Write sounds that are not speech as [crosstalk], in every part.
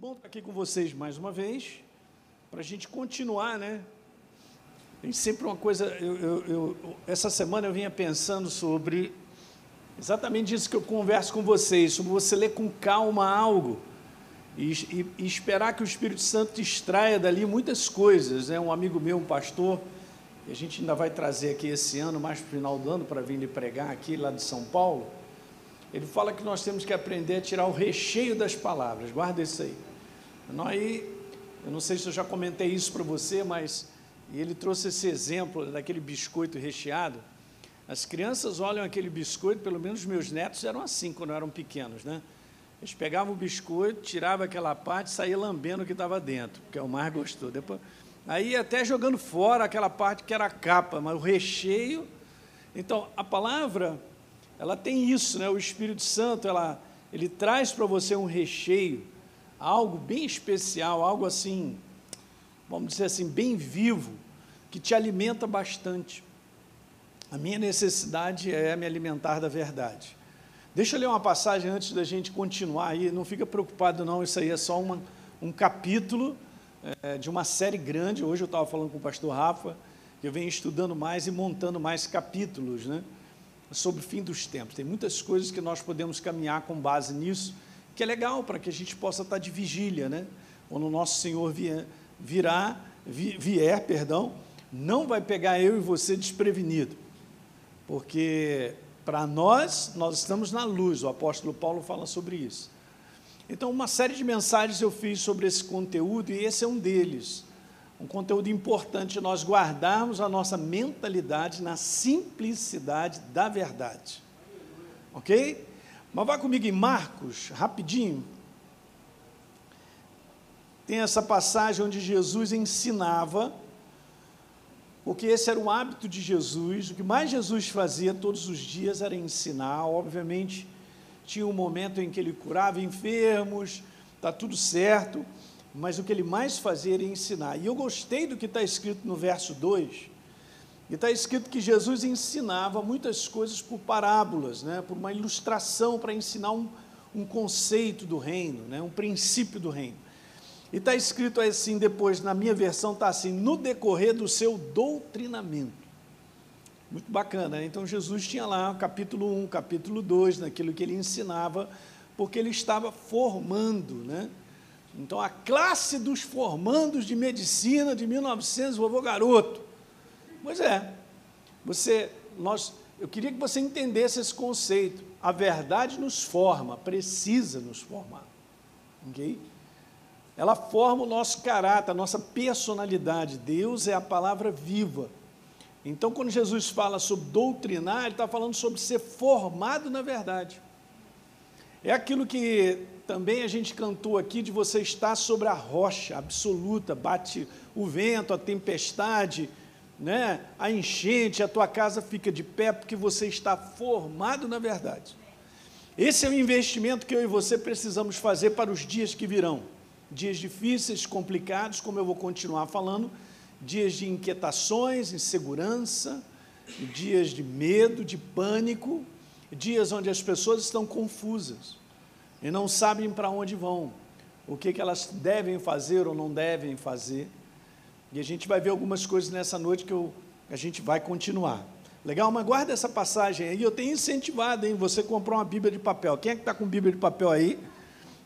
bom estar aqui com vocês mais uma vez, para a gente continuar, né? Tem sempre uma coisa. Eu, eu, eu, essa semana eu vinha pensando sobre exatamente isso que eu converso com vocês, sobre você ler com calma algo e, e, e esperar que o Espírito Santo extraia dali muitas coisas. Né? Um amigo meu, um pastor, e a gente ainda vai trazer aqui esse ano, mais para o final do ano, para vir lhe pregar aqui lá de São Paulo. Ele fala que nós temos que aprender a tirar o recheio das palavras. Guarda isso aí. Nós, eu não sei se eu já comentei isso para você, mas ele trouxe esse exemplo daquele biscoito recheado. As crianças olham aquele biscoito, pelo menos meus netos eram assim quando eram pequenos, né? Eles pegavam o biscoito, tiravam aquela parte e saíam lambendo o que estava dentro, que é o mais gostoso. Depois, aí até jogando fora aquela parte que era a capa, mas o recheio. Então, a palavra, ela tem isso, né? O Espírito Santo, ela, ele traz para você um recheio algo bem especial, algo assim, vamos dizer assim, bem vivo, que te alimenta bastante. A minha necessidade é me alimentar da verdade. Deixa eu ler uma passagem antes da gente continuar aí, não fica preocupado não, isso aí é só uma, um capítulo é, de uma série grande, hoje eu estava falando com o pastor Rafa, que eu venho estudando mais e montando mais capítulos, né, sobre o fim dos tempos. Tem muitas coisas que nós podemos caminhar com base nisso, que é legal para que a gente possa estar de vigília, né? Quando o nosso Senhor vier, virá, vier, perdão, não vai pegar eu e você desprevenido, porque para nós, nós estamos na luz, o apóstolo Paulo fala sobre isso. Então, uma série de mensagens eu fiz sobre esse conteúdo e esse é um deles. Um conteúdo importante nós guardarmos a nossa mentalidade na simplicidade da verdade. Ok? Mas vá comigo em Marcos, rapidinho. Tem essa passagem onde Jesus ensinava, porque esse era um hábito de Jesus, o que mais Jesus fazia todos os dias era ensinar, obviamente, tinha um momento em que ele curava enfermos, está tudo certo, mas o que ele mais fazia era ensinar. E eu gostei do que está escrito no verso 2, e está escrito que Jesus ensinava muitas coisas por parábolas, né, por uma ilustração para ensinar um, um conceito do reino, né, um princípio do reino. E está escrito assim depois, na minha versão está assim, no decorrer do seu doutrinamento. Muito bacana, né? então Jesus tinha lá capítulo 1, capítulo 2, naquilo que ele ensinava, porque ele estava formando, né? Então a classe dos formandos de medicina de 1900, vovô garoto, Pois é. Você, nós, eu queria que você entendesse esse conceito. A verdade nos forma, precisa nos formar. Ok? Ela forma o nosso caráter, a nossa personalidade. Deus é a palavra viva. Então, quando Jesus fala sobre doutrinar, ele está falando sobre ser formado na verdade. É aquilo que também a gente cantou aqui de você estar sobre a rocha absoluta, bate o vento, a tempestade, né, a enchente, a tua casa fica de pé porque você está formado na verdade. Esse é o investimento que eu e você precisamos fazer para os dias que virão. Dias difíceis, complicados, como eu vou continuar falando, dias de inquietações, insegurança, dias de medo, de pânico, dias onde as pessoas estão confusas e não sabem para onde vão, o que, que elas devem fazer ou não devem fazer. E a gente vai ver algumas coisas nessa noite que eu, a gente vai continuar. Legal? Mas guarda essa passagem aí. Eu tenho incentivado, hein? Você comprar uma Bíblia de papel. Quem é que está com Bíblia de papel aí?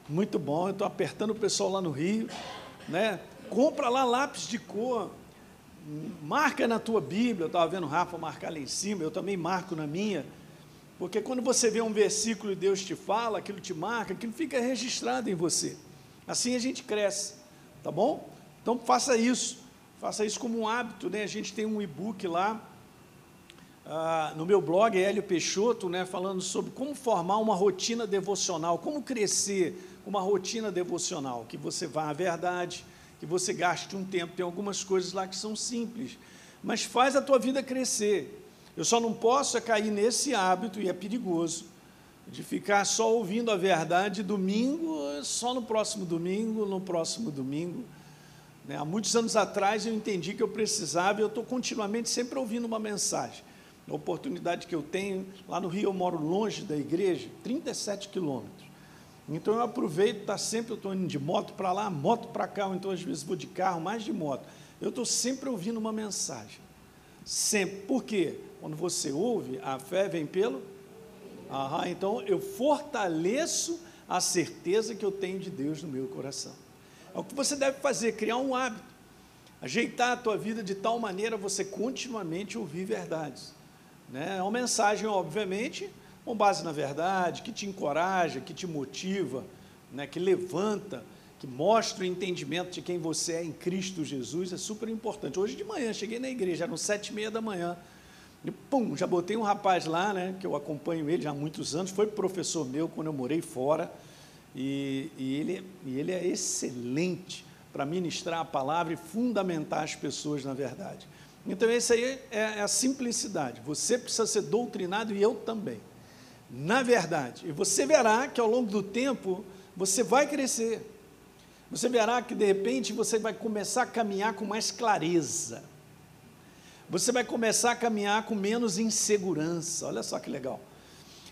Muito bom. Eu estou apertando o pessoal lá no Rio. Né? Compra lá lápis de cor. Marca na tua Bíblia. Eu estava vendo o Rafa marcar lá em cima. Eu também marco na minha. Porque quando você vê um versículo e Deus te fala, aquilo te marca, aquilo fica registrado em você. Assim a gente cresce. Tá bom? Então faça isso. Faça isso como um hábito, né? A gente tem um e-book lá ah, no meu blog, Hélio Peixoto, né, falando sobre como formar uma rotina devocional, como crescer uma rotina devocional, que você vá à verdade, que você gaste um tempo. Tem algumas coisas lá que são simples, mas faz a tua vida crescer. Eu só não posso é cair nesse hábito, e é perigoso, de ficar só ouvindo a verdade domingo, só no próximo domingo, no próximo domingo. Né? Há muitos anos atrás eu entendi que eu precisava e eu estou continuamente sempre ouvindo uma mensagem. A oportunidade que eu tenho, lá no Rio eu moro longe da igreja, 37 quilômetros. Então eu aproveito, tá sempre eu estou indo de moto para lá, moto para cá, ou então às vezes vou de carro, mais de moto. Eu estou sempre ouvindo uma mensagem. Sempre. Por quê? Quando você ouve, a fé vem pelo. Aham, então eu fortaleço a certeza que eu tenho de Deus no meu coração. É o que você deve fazer, criar um hábito. Ajeitar a tua vida de tal maneira você continuamente ouvir verdades. Né? É uma mensagem, obviamente, com base na verdade, que te encoraja, que te motiva, né? que levanta, que mostra o entendimento de quem você é em Cristo Jesus, é super importante. Hoje de manhã, cheguei na igreja, eram sete e meia da manhã, e pum, já botei um rapaz lá, né, que eu acompanho ele já há muitos anos, foi professor meu quando eu morei fora, e, e ele, e ele é excelente para ministrar a palavra e fundamentar as pessoas na verdade. Então, esse aí é, é a simplicidade. Você precisa ser doutrinado e eu também. Na verdade. E você verá que ao longo do tempo você vai crescer. Você verá que de repente você vai começar a caminhar com mais clareza. Você vai começar a caminhar com menos insegurança. Olha só que legal.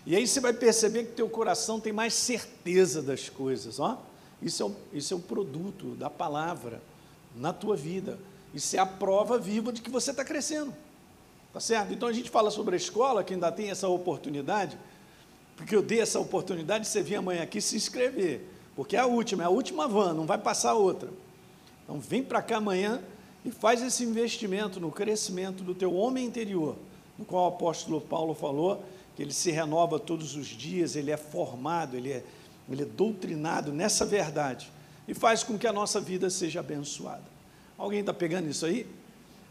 E aí você vai perceber que teu coração tem mais certeza das coisas, ó. Isso é, o, isso é o produto da palavra na tua vida. Isso é a prova viva de que você está crescendo. Tá certo? Então a gente fala sobre a escola, que ainda tem essa oportunidade, porque eu dei essa oportunidade de você vir amanhã aqui se inscrever, porque é a última, é a última van, não vai passar outra. Então vem para cá amanhã e faz esse investimento no crescimento do teu homem interior, no qual o apóstolo Paulo falou que ele se renova todos os dias, ele é formado, ele é, ele é doutrinado nessa verdade e faz com que a nossa vida seja abençoada. Alguém está pegando isso aí?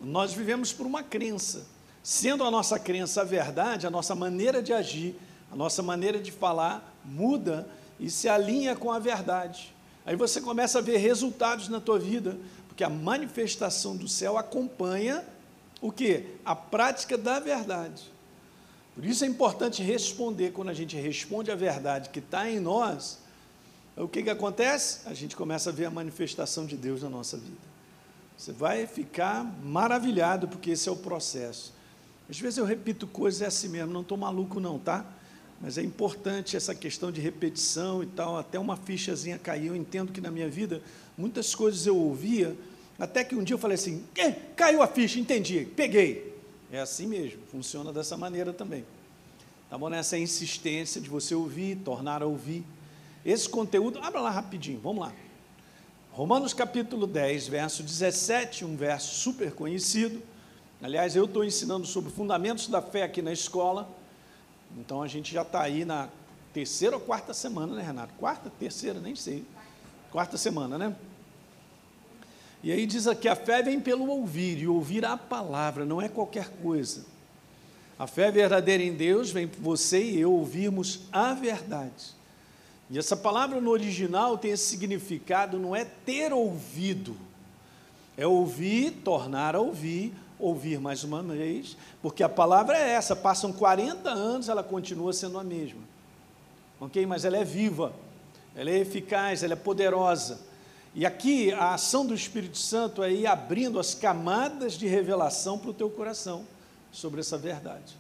Nós vivemos por uma crença. Sendo a nossa crença a verdade, a nossa maneira de agir, a nossa maneira de falar muda e se alinha com a verdade. Aí você começa a ver resultados na tua vida, porque a manifestação do céu acompanha o que? A prática da verdade. Por isso é importante responder, quando a gente responde a verdade que está em nós, o que, que acontece? A gente começa a ver a manifestação de Deus na nossa vida. Você vai ficar maravilhado, porque esse é o processo. Às vezes eu repito coisas, é assim mesmo, não estou maluco não, tá? Mas é importante essa questão de repetição e tal, até uma fichazinha caiu. Eu entendo que na minha vida, muitas coisas eu ouvia, até que um dia eu falei assim, caiu a ficha, entendi, peguei. É assim mesmo, funciona dessa maneira também. Tá bom? Nessa insistência de você ouvir, tornar a ouvir. Esse conteúdo, abra lá rapidinho, vamos lá. Romanos capítulo 10, verso 17, um verso super conhecido. Aliás, eu estou ensinando sobre fundamentos da fé aqui na escola. Então a gente já está aí na terceira ou quarta semana, né, Renato? Quarta, terceira, nem sei. Quarta semana, né? E aí diz aqui: a fé vem pelo ouvir, e ouvir a palavra, não é qualquer coisa. A fé verdadeira em Deus vem você e eu ouvirmos a verdade. E essa palavra no original tem esse significado, não é ter ouvido, é ouvir, tornar a ouvir, ouvir mais uma vez, porque a palavra é essa, passam 40 anos, ela continua sendo a mesma. Ok? Mas ela é viva, ela é eficaz, ela é poderosa. E aqui a ação do Espírito Santo é ir abrindo as camadas de revelação para o teu coração sobre essa verdade.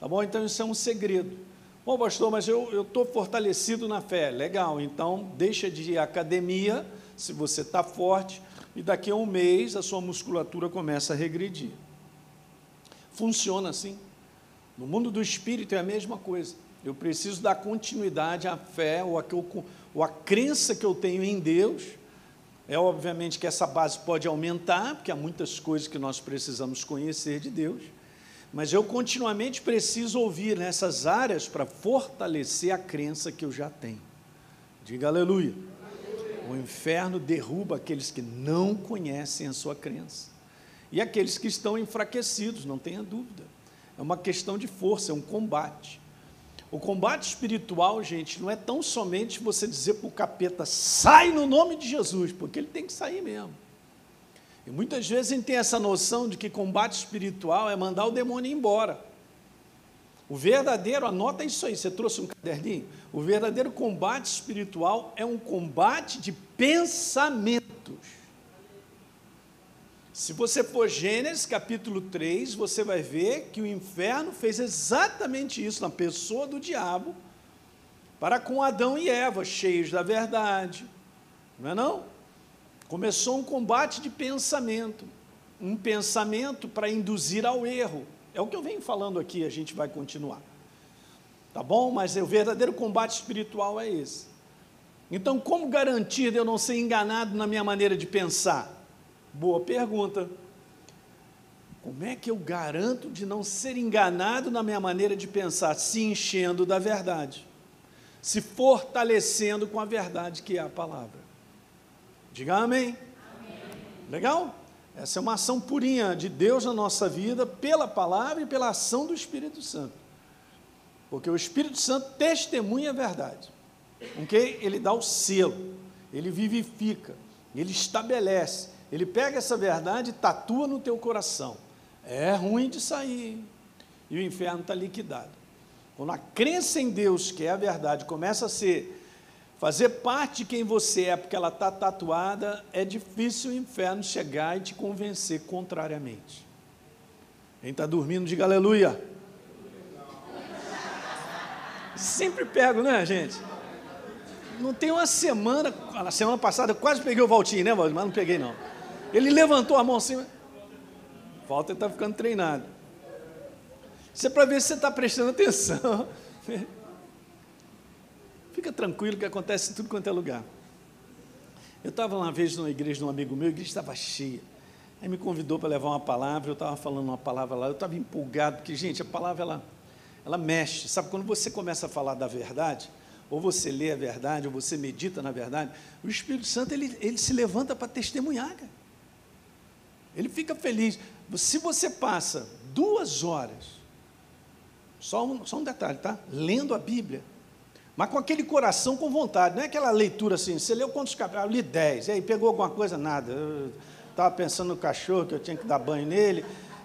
Tá bom? Então isso é um segredo. Bom, pastor, mas eu estou fortalecido na fé. Legal, então deixa de ir à academia, se você está forte, e daqui a um mês a sua musculatura começa a regredir. Funciona assim. No mundo do espírito é a mesma coisa. Eu preciso dar continuidade à fé ou a, ou a crença que eu tenho em Deus. É obviamente que essa base pode aumentar, porque há muitas coisas que nós precisamos conhecer de Deus mas eu continuamente preciso ouvir nessas áreas para fortalecer a crença que eu já tenho. Diga aleluia. aleluia. O inferno derruba aqueles que não conhecem a sua crença. E aqueles que estão enfraquecidos, não tenha dúvida. É uma questão de força, é um combate. O combate espiritual, gente, não é tão somente você dizer para o capeta, sai no nome de Jesus, porque ele tem que sair mesmo. E muitas vezes a gente tem essa noção de que combate espiritual é mandar o demônio embora. O verdadeiro, anota isso aí, você trouxe um caderninho? O verdadeiro combate espiritual é um combate de pensamentos. Se você for Gênesis capítulo 3, você vai ver que o inferno fez exatamente isso na pessoa do diabo, para com Adão e Eva, cheios da verdade. Não é não? Começou um combate de pensamento, um pensamento para induzir ao erro. É o que eu venho falando aqui, a gente vai continuar. Tá bom? Mas o verdadeiro combate espiritual é esse. Então, como garantir de eu não ser enganado na minha maneira de pensar? Boa pergunta. Como é que eu garanto de não ser enganado na minha maneira de pensar? Se enchendo da verdade, se fortalecendo com a verdade que é a palavra. Diga amém. amém. Legal? Essa é uma ação purinha de Deus na nossa vida, pela palavra e pela ação do Espírito Santo. Porque o Espírito Santo testemunha a verdade. Ok? Ele dá o selo, ele vivifica, ele estabelece, ele pega essa verdade e tatua no teu coração. É ruim de sair. E o inferno está liquidado. Quando a crença em Deus, que é a verdade, começa a ser, fazer parte de quem você é, porque ela está tatuada, é difícil o inferno chegar e te convencer contrariamente. Quem está dormindo, diga aleluia. Sempre pego, né, gente? Não tem uma semana, na semana passada eu quase peguei o Valtinho, né, Valtinho? Mas não peguei, não. Ele levantou a mão assim, Falta está ficando treinado. Isso é para ver se você está prestando atenção. [laughs] Fica tranquilo que acontece em tudo quanto é lugar. Eu estava uma vez numa igreja de um amigo meu, a igreja estava cheia. Aí me convidou para levar uma palavra, eu estava falando uma palavra lá, eu estava empolgado, porque, gente, a palavra ela, ela mexe. Sabe, quando você começa a falar da verdade, ou você lê a verdade, ou você medita na verdade, o Espírito Santo ele, ele se levanta para testemunhar, cara. Ele fica feliz. Se você passa duas horas, só um, só um detalhe, tá? Lendo a Bíblia, mas com aquele coração com vontade, não é aquela leitura assim, você leu quantos capítulos? Ah, li dez, e aí pegou alguma coisa? Nada. Estava pensando no cachorro, que eu tinha que dar banho nele,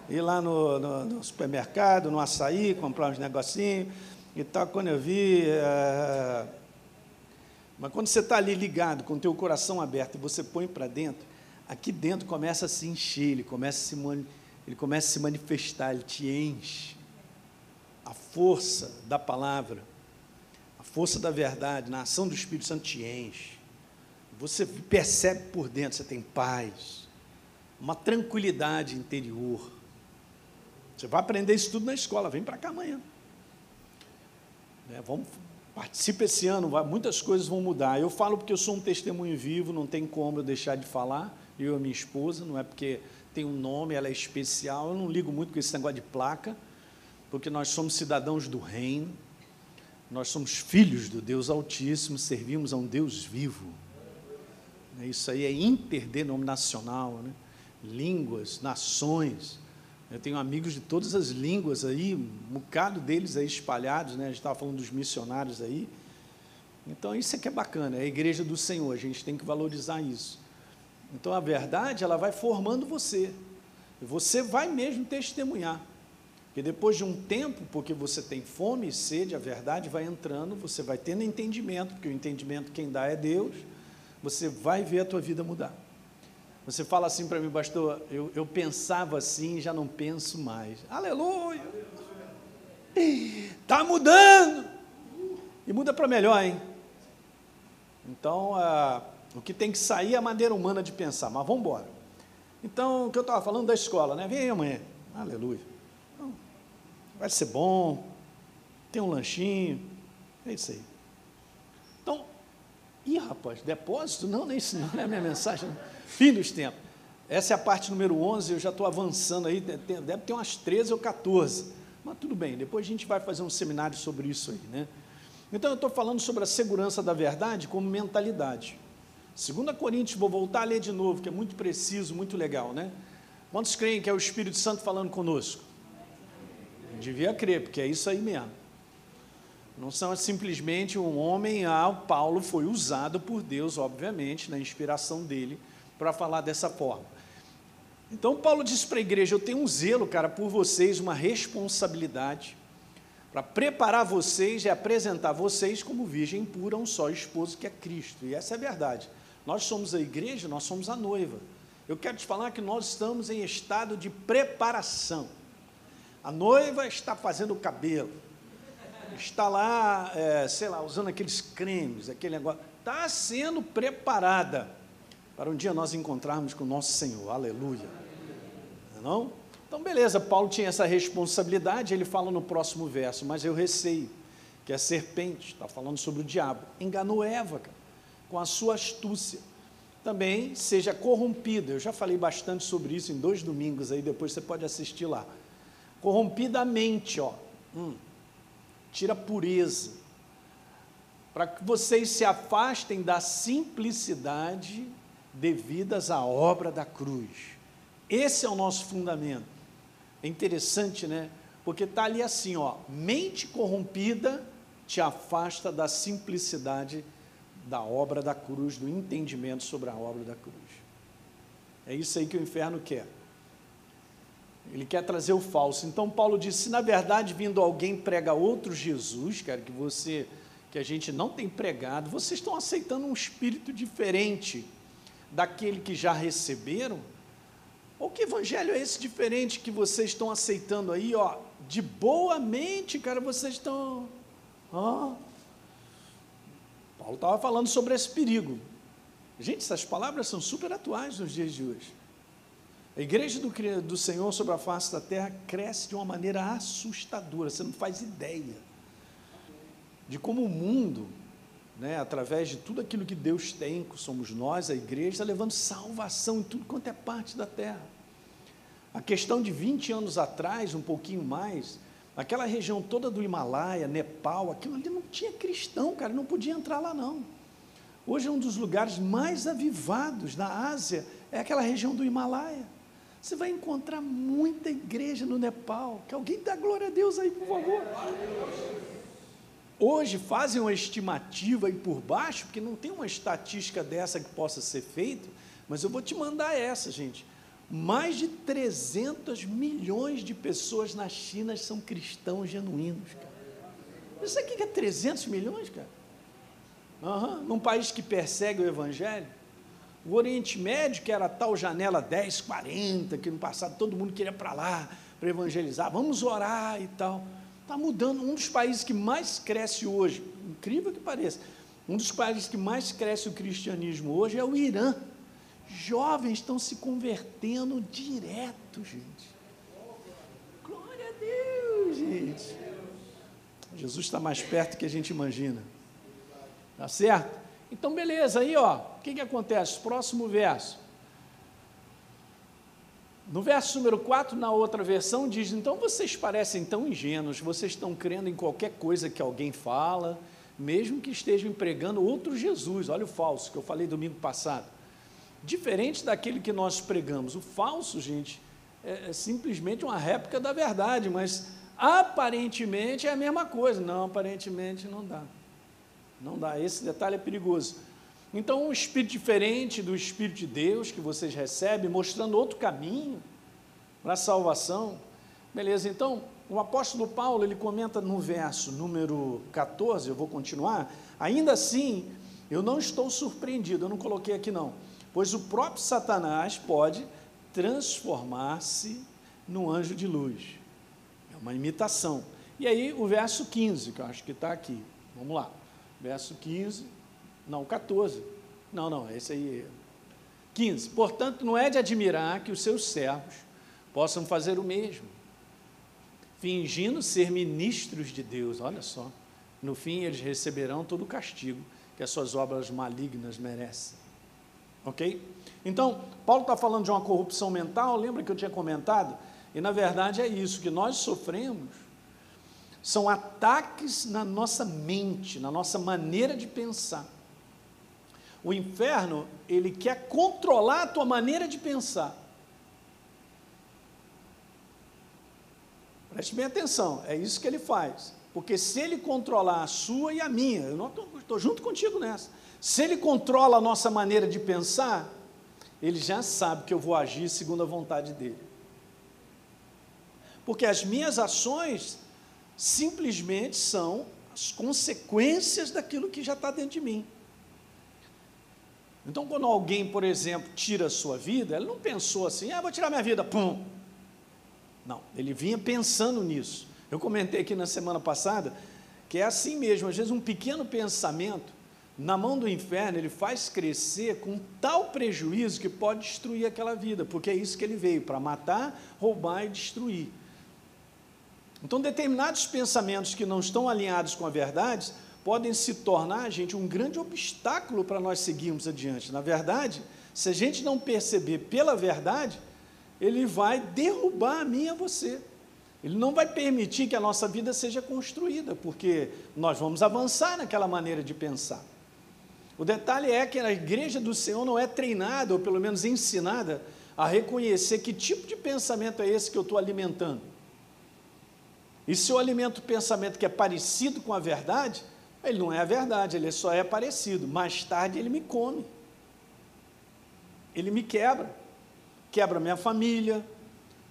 ir lá no, no, no supermercado, no açaí, comprar uns negocinhos e tal. Quando eu vi. É... Mas quando você está ali ligado, com o teu coração aberto, e você põe para dentro, aqui dentro começa a se encher, ele começa a se, ele começa a se manifestar, ele te enche. A força da palavra, a força da verdade, na ação do Espírito Santo te enche. Você percebe por dentro, você tem paz, uma tranquilidade interior. Você vai aprender isso tudo na escola, vem para cá amanhã. É, vamos, participe esse ano, vai, muitas coisas vão mudar. Eu falo porque eu sou um testemunho vivo, não tem como eu deixar de falar eu e minha esposa, não é porque tem um nome, ela é especial, eu não ligo muito com esse negócio de placa, porque nós somos cidadãos do reino, nós somos filhos do Deus Altíssimo, servimos a um Deus vivo. Isso aí é interdenominacional, né? línguas, nações. Eu tenho amigos de todas as línguas aí, um bocado deles aí espalhados, né? A gente estava falando dos missionários aí. Então isso é que é bacana, é a igreja do Senhor, a gente tem que valorizar isso. Então a verdade, ela vai formando você. E você vai mesmo testemunhar. Porque depois de um tempo, porque você tem fome e sede, a verdade vai entrando, você vai tendo entendimento, porque o entendimento quem dá é Deus, você vai ver a tua vida mudar. Você fala assim para mim, pastor, eu, eu pensava assim, já não penso mais. Aleluia! Está mudando! E muda para melhor, hein? Então, a o que tem que sair é a maneira humana de pensar, mas vamos embora. Então, o que eu estava falando da escola, né? Vem aí amanhã. Aleluia. Então, vai ser bom, tem um lanchinho, é isso aí. Então, ih, rapaz, depósito? Não, nem isso não é a minha mensagem. Fim dos tempos. Essa é a parte número 11, eu já estou avançando aí, deve ter umas 13 ou 14. Mas tudo bem, depois a gente vai fazer um seminário sobre isso aí, né? Então, eu estou falando sobre a segurança da verdade como mentalidade. 2 Coríntios, vou voltar a ler de novo, que é muito preciso, muito legal, né? Quantos creem que é o Espírito Santo falando conosco? Devia crer, porque é isso aí mesmo. Não são simplesmente um homem, ah, Paulo foi usado por Deus, obviamente, na inspiração dele, para falar dessa forma. Então, Paulo disse para a igreja: Eu tenho um zelo, cara, por vocês, uma responsabilidade, para preparar vocês e apresentar vocês como virgem pura um só esposo que é Cristo. E essa é a verdade. Nós somos a igreja, nós somos a noiva. Eu quero te falar que nós estamos em estado de preparação. A noiva está fazendo o cabelo. está lá, é, sei lá, usando aqueles cremes, aquele negócio, está sendo preparada para um dia nós encontrarmos com o nosso Senhor, aleluia. Não? É então, beleza, Paulo tinha essa responsabilidade, ele fala no próximo verso, mas eu receio que a serpente, está falando sobre o diabo, enganou Eva cara, com a sua astúcia. Também seja corrompida, eu já falei bastante sobre isso em dois domingos aí, depois você pode assistir lá. Corrompida a mente, ó, hum, tira pureza, para que vocês se afastem da simplicidade devidas à obra da cruz. Esse é o nosso fundamento. É interessante, né? Porque está ali assim, ó, mente corrompida te afasta da simplicidade da obra da cruz, do entendimento sobre a obra da cruz. É isso aí que o inferno quer. Ele quer trazer o falso. Então Paulo disse: se na verdade vindo alguém prega outro Jesus, quero que você, que a gente não tem pregado, vocês estão aceitando um espírito diferente daquele que já receberam? Ou que evangelho é esse diferente que vocês estão aceitando aí, ó? De boa mente, cara, vocês estão. Ó. Paulo estava falando sobre esse perigo. Gente, essas palavras são super atuais nos dias de hoje. A igreja do, do Senhor sobre a face da terra cresce de uma maneira assustadora, você não faz ideia de como o mundo, né, através de tudo aquilo que Deus tem, que somos nós, a igreja, está levando salvação em tudo quanto é parte da terra. A questão de 20 anos atrás, um pouquinho mais, aquela região toda do Himalaia, Nepal, aquilo ali não tinha cristão, cara, não podia entrar lá não. Hoje é um dos lugares mais avivados na Ásia, é aquela região do Himalaia. Você vai encontrar muita igreja no Nepal. Que alguém dá glória a Deus aí, por favor. Hoje fazem uma estimativa aí por baixo, porque não tem uma estatística dessa que possa ser feita, mas eu vou te mandar essa, gente. Mais de 300 milhões de pessoas na China são cristãos genuínos, cara. Isso aqui que é 300 milhões, cara? Uhum. Num país que persegue o Evangelho. O Oriente Médio, que era a tal janela 10, 40, que no passado todo mundo queria para lá para evangelizar, vamos orar e tal. Está mudando. Um dos países que mais cresce hoje, incrível que pareça, um dos países que mais cresce o cristianismo hoje é o Irã. Jovens estão se convertendo direto, gente. Glória a Deus, gente. Jesus está mais perto que a gente imagina. Tá certo? Então, beleza, aí ó, o que, que acontece? Próximo verso. No verso número 4, na outra versão, diz: Então vocês parecem tão ingênuos, vocês estão crendo em qualquer coisa que alguém fala, mesmo que estejam pregando outro Jesus. Olha o falso que eu falei domingo passado. Diferente daquele que nós pregamos. O falso, gente, é, é simplesmente uma réplica da verdade, mas aparentemente é a mesma coisa. Não, aparentemente não dá. Não dá, esse detalhe é perigoso. Então, um espírito diferente do Espírito de Deus que vocês recebem, mostrando outro caminho para a salvação. Beleza, então, o apóstolo Paulo, ele comenta no verso número 14, eu vou continuar. Ainda assim, eu não estou surpreendido, eu não coloquei aqui não, pois o próprio Satanás pode transformar-se num anjo de luz. É uma imitação. E aí, o verso 15, que eu acho que está aqui. Vamos lá verso 15, não, 14. Não, não, esse aí. 15. Portanto, não é de admirar que os seus servos possam fazer o mesmo, fingindo ser ministros de Deus. Olha só. No fim, eles receberão todo o castigo que as suas obras malignas merecem. Ok? Então, Paulo está falando de uma corrupção mental, lembra que eu tinha comentado? E na verdade é isso, que nós sofremos são ataques na nossa mente, na nossa maneira de pensar. O inferno, ele quer controlar a tua maneira de pensar. Preste bem atenção, é isso que ele faz. Porque se ele controlar a sua e a minha, eu não estou junto contigo nessa. Se ele controla a nossa maneira de pensar, ele já sabe que eu vou agir segundo a vontade dele. Porque as minhas ações simplesmente são as consequências daquilo que já está dentro de mim. Então, quando alguém, por exemplo, tira a sua vida, ele não pensou assim, ah, vou tirar minha vida, pum. Não, ele vinha pensando nisso. Eu comentei aqui na semana passada que é assim mesmo, às vezes um pequeno pensamento, na mão do inferno, ele faz crescer com tal prejuízo que pode destruir aquela vida, porque é isso que ele veio, para matar, roubar e destruir. Então, determinados pensamentos que não estão alinhados com a verdade podem se tornar, gente, um grande obstáculo para nós seguirmos adiante. Na verdade, se a gente não perceber pela verdade, ele vai derrubar a mim e a você. Ele não vai permitir que a nossa vida seja construída, porque nós vamos avançar naquela maneira de pensar. O detalhe é que a igreja do Senhor não é treinada, ou pelo menos ensinada, a reconhecer que tipo de pensamento é esse que eu estou alimentando. E se eu alimento pensamento que é parecido com a verdade, ele não é a verdade, ele só é parecido. Mais tarde ele me come. Ele me quebra. Quebra minha família.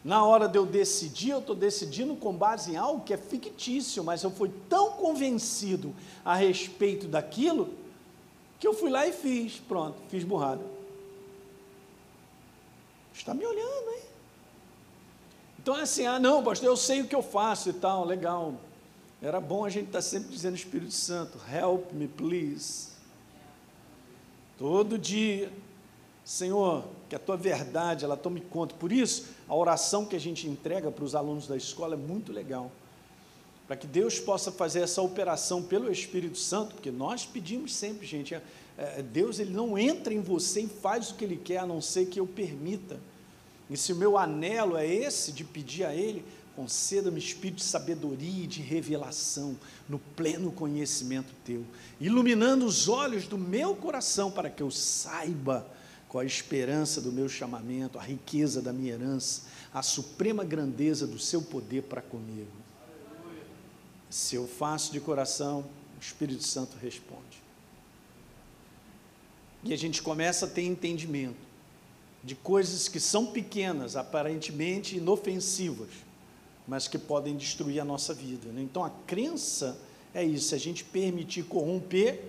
Na hora de eu decidir, eu estou decidindo com base em algo que é fictício, mas eu fui tão convencido a respeito daquilo que eu fui lá e fiz. Pronto, fiz burrada. Está me olhando, hein? Então é assim, ah não, pastor, eu sei o que eu faço e tal, legal. Era bom a gente estar tá sempre dizendo Espírito Santo, help me, please. Todo dia, Senhor, que a tua verdade, ela tome conta. Por isso, a oração que a gente entrega para os alunos da escola é muito legal. Para que Deus possa fazer essa operação pelo Espírito Santo, porque nós pedimos sempre, gente, é, é, Deus ele não entra em você e faz o que Ele quer, a não ser que eu permita. E se o meu anelo é esse, de pedir a Ele, conceda-me espírito de sabedoria e de revelação no pleno conhecimento teu, iluminando os olhos do meu coração para que eu saiba qual a esperança do meu chamamento, a riqueza da minha herança, a suprema grandeza do seu poder para comigo. Se eu faço de coração, o Espírito Santo responde. E a gente começa a ter entendimento de coisas que são pequenas, aparentemente inofensivas, mas que podem destruir a nossa vida. Né? Então a crença é isso, a gente permitir corromper,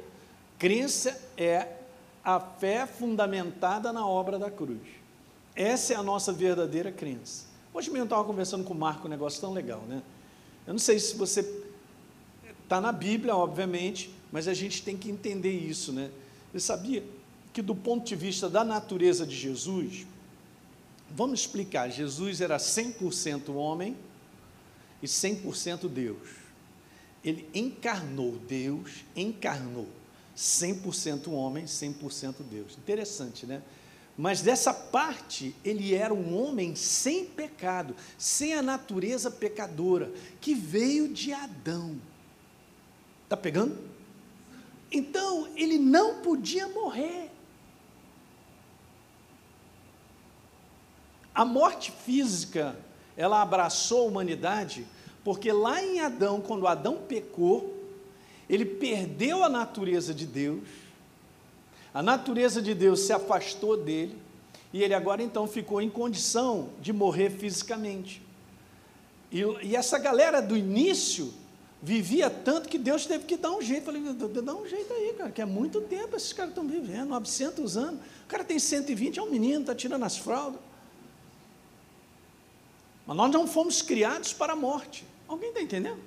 crença é a fé fundamentada na obra da cruz. Essa é a nossa verdadeira crença. Hoje mesmo eu estava conversando com o Marco, um negócio tão legal, né? Eu não sei se você está na Bíblia, obviamente, mas a gente tem que entender isso, né? Eu sabia que do ponto de vista da natureza de Jesus, vamos explicar, Jesus era 100% homem e 100% Deus. Ele encarnou Deus, encarnou 100% homem, 100% Deus. Interessante, né? Mas dessa parte, ele era um homem sem pecado, sem a natureza pecadora, que veio de Adão. Está pegando? Então, ele não podia morrer. A morte física, ela abraçou a humanidade, porque lá em Adão, quando Adão pecou, ele perdeu a natureza de Deus, a natureza de Deus se afastou dele, e ele agora então ficou em condição de morrer fisicamente. E, e essa galera do início vivia tanto que Deus teve que dar um jeito. Falei, dá um jeito aí, cara, que é muito tempo esses caras estão vivendo, 900 anos. O cara tem 120, é um menino, está tirando as fraldas. Mas nós não fomos criados para a morte. Alguém está entendendo?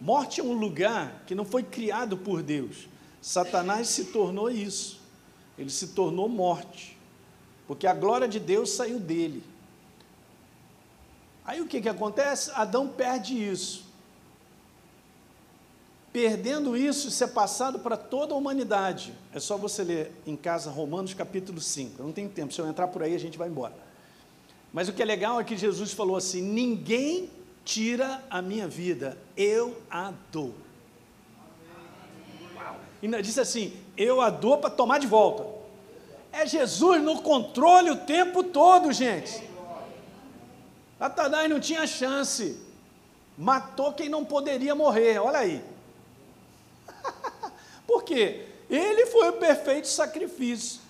Morte é um lugar que não foi criado por Deus. Satanás se tornou isso. Ele se tornou morte. Porque a glória de Deus saiu dele. Aí o que, que acontece? Adão perde isso. Perdendo isso, isso é passado para toda a humanidade. É só você ler em casa Romanos capítulo 5. Eu não tenho tempo, se eu entrar por aí a gente vai embora. Mas o que é legal é que Jesus falou assim: ninguém tira a minha vida, eu a dou. E ainda disse assim: eu a dou para tomar de volta. É Jesus no controle o tempo todo, gente. Satanás não tinha chance. Matou quem não poderia morrer, olha aí. Por quê? Ele foi o perfeito sacrifício.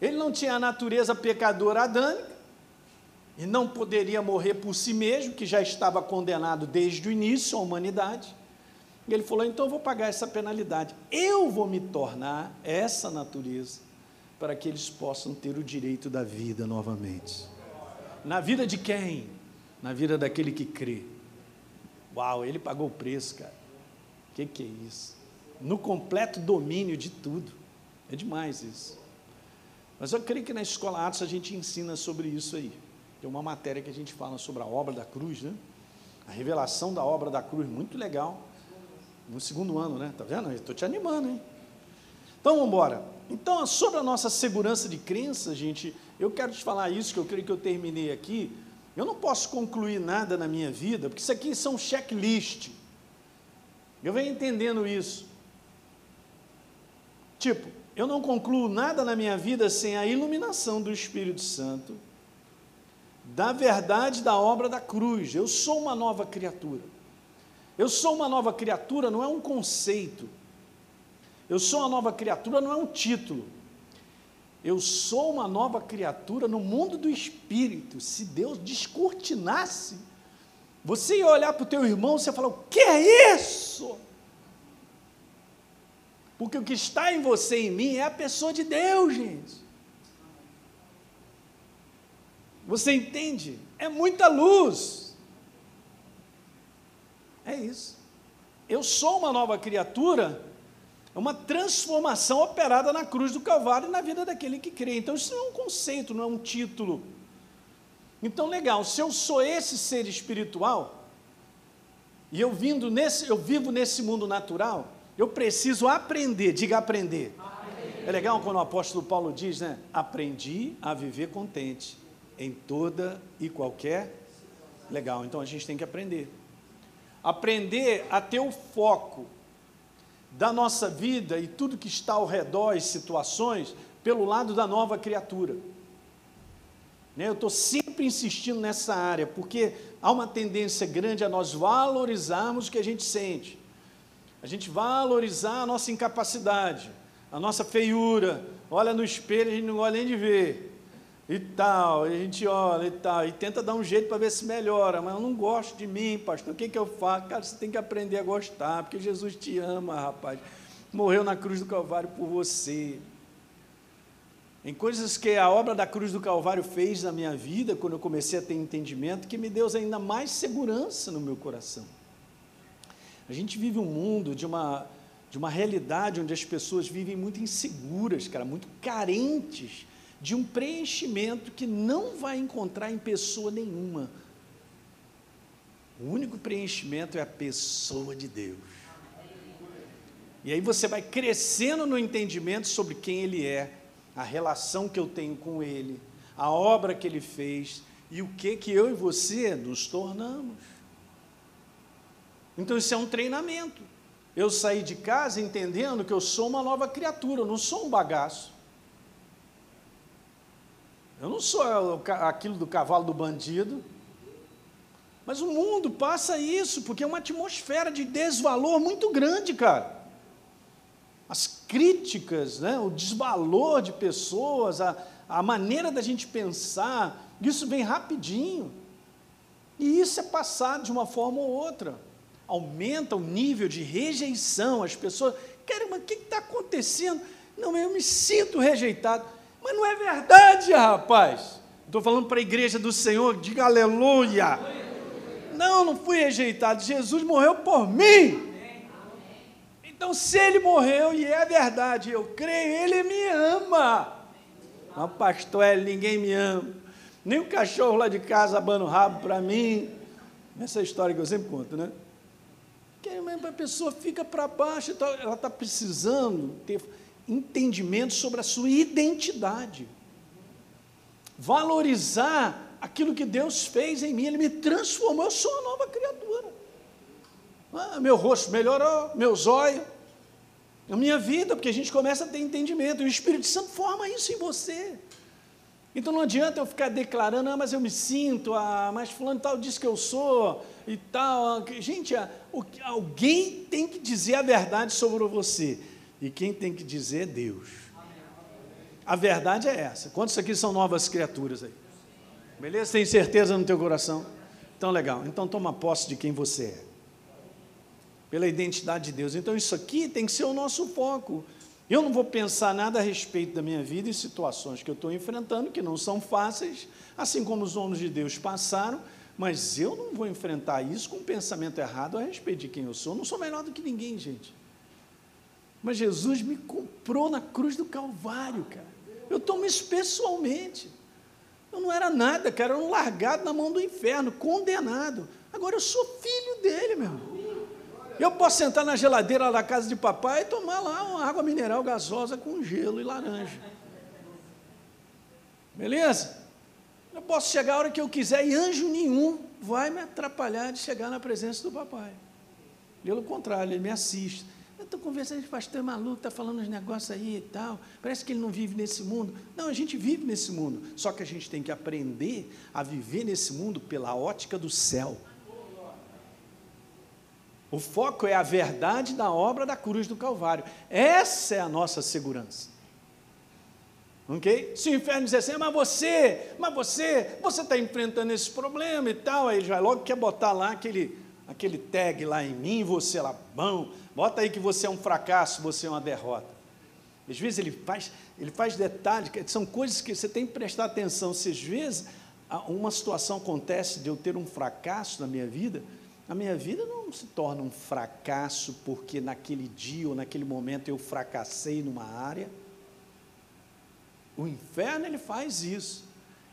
Ele não tinha a natureza pecadora adânica, e não poderia morrer por si mesmo, que já estava condenado desde o início à humanidade. E ele falou: então eu vou pagar essa penalidade. Eu vou me tornar essa natureza para que eles possam ter o direito da vida novamente. Na vida de quem? Na vida daquele que crê. Uau, ele pagou o preço, cara. que, que é isso? No completo domínio de tudo. É demais isso. Mas eu creio que na escola Atos a gente ensina sobre isso aí. Tem uma matéria que a gente fala sobre a obra da cruz, né? A revelação da obra da cruz, muito legal. No segundo ano, né? Tá vendo? Estou te animando, hein? Então vamos embora. Então, sobre a nossa segurança de crença, gente, eu quero te falar isso, que eu creio que eu terminei aqui. Eu não posso concluir nada na minha vida, porque isso aqui são checklist. Eu venho entendendo isso. Tipo, eu não concluo nada na minha vida sem a iluminação do Espírito Santo, da verdade da obra da cruz. Eu sou uma nova criatura. Eu sou uma nova criatura não é um conceito. Eu sou uma nova criatura não é um título. Eu sou uma nova criatura no mundo do espírito. Se Deus descortinasse, você ia olhar para o teu irmão e você ia falar: o que é isso? Porque o que está em você e em mim é a pessoa de Deus, gente. Você entende? É muita luz. É isso. Eu sou uma nova criatura, é uma transformação operada na cruz do Calvário e na vida daquele que crê. Então, isso não é um conceito, não é um título. Então, legal, se eu sou esse ser espiritual, e eu, vindo nesse, eu vivo nesse mundo natural, eu preciso aprender, diga aprender. aprender. É legal quando o apóstolo Paulo diz, né? Aprendi a viver contente em toda e qualquer. Legal, então a gente tem que aprender. Aprender a ter o foco da nossa vida e tudo que está ao redor, as situações, pelo lado da nova criatura. Né, eu estou sempre insistindo nessa área, porque há uma tendência grande a nós valorizarmos o que a gente sente a gente valorizar a nossa incapacidade, a nossa feiura. Olha no espelho, a gente não gosta nem de ver. E tal, a gente olha e tal, e tenta dar um jeito para ver se melhora, mas eu não gosto de mim, pastor. O que, que eu faço? Cara, você tem que aprender a gostar, porque Jesus te ama, rapaz. Morreu na cruz do Calvário por você. Em coisas que a obra da cruz do Calvário fez na minha vida, quando eu comecei a ter entendimento, que me deu ainda mais segurança no meu coração. A gente vive um mundo de uma, de uma realidade onde as pessoas vivem muito inseguras, cara, muito carentes de um preenchimento que não vai encontrar em pessoa nenhuma. O único preenchimento é a pessoa de Deus. E aí você vai crescendo no entendimento sobre quem Ele é, a relação que eu tenho com Ele, a obra que Ele fez e o que que eu e você nos tornamos. Então isso é um treinamento. Eu saí de casa entendendo que eu sou uma nova criatura, eu não sou um bagaço. Eu não sou aquilo do cavalo do bandido. Mas o mundo passa isso, porque é uma atmosfera de desvalor muito grande, cara. As críticas, né, o desvalor de pessoas, a, a maneira da gente pensar, isso vem rapidinho. E isso é passado de uma forma ou outra aumenta o nível de rejeição. As pessoas, caramba, o que está acontecendo? Não, eu me sinto rejeitado. Mas não é verdade, rapaz. Estou falando para a igreja do Senhor, diga aleluia. Não, não fui rejeitado. Jesus morreu por mim. Então, se ele morreu e é verdade, eu creio, ele me ama. Mas, pastor, é, ninguém me ama. Nem o cachorro lá de casa abana o rabo para mim. Essa é história que eu sempre conto, né? Que a pessoa fica para baixo, ela está precisando ter entendimento sobre a sua identidade. Valorizar aquilo que Deus fez em mim, Ele me transformou, eu sou uma nova criatura. Ah, meu rosto melhorou, meu zóio, a minha vida, porque a gente começa a ter entendimento, e o Espírito Santo forma isso em você. Então não adianta eu ficar declarando, ah, mas eu me sinto, ah, mas fulano tal diz que eu sou, e tal. Gente, alguém tem que dizer a verdade sobre você. E quem tem que dizer é Deus. A verdade é essa. Quantos aqui são novas criaturas aí? Beleza? Tem certeza no teu coração? Então, legal. Então, toma posse de quem você é. Pela identidade de Deus. Então, isso aqui tem que ser o nosso foco. Eu não vou pensar nada a respeito da minha vida e situações que eu estou enfrentando, que não são fáceis, assim como os homens de Deus passaram, Mas eu não vou enfrentar isso com um pensamento errado a respeito de quem eu sou. Eu não sou melhor do que ninguém, gente. Mas Jesus me comprou na cruz do Calvário, cara. Eu tomo isso pessoalmente. Eu não era nada, cara, eu era um largado na mão do inferno, condenado. Agora eu sou filho dele, meu irmão. Eu posso sentar na geladeira da casa de papai e tomar lá uma água mineral gasosa com gelo e laranja. Beleza? Eu posso chegar a hora que eu quiser e anjo nenhum vai me atrapalhar de chegar na presença do papai. Pelo contrário, ele me assiste. Eu estou conversando com o pastor maluco, está falando uns negócios aí e tal. Parece que ele não vive nesse mundo. Não, a gente vive nesse mundo. Só que a gente tem que aprender a viver nesse mundo pela ótica do céu. O foco é a verdade da obra da cruz do Calvário. Essa é a nossa segurança. Ok? Se o inferno dizer assim, mas você, mas você, você está enfrentando esse problema e tal, aí ele já logo quer botar lá aquele, aquele tag lá em mim, você lá, bom, bota aí que você é um fracasso, você é uma derrota. Às vezes ele faz, ele faz detalhes, são coisas que você tem que prestar atenção. Se às vezes uma situação acontece de eu ter um fracasso na minha vida, a minha vida não se torna um fracasso porque naquele dia ou naquele momento eu fracassei numa área. O inferno ele faz isso.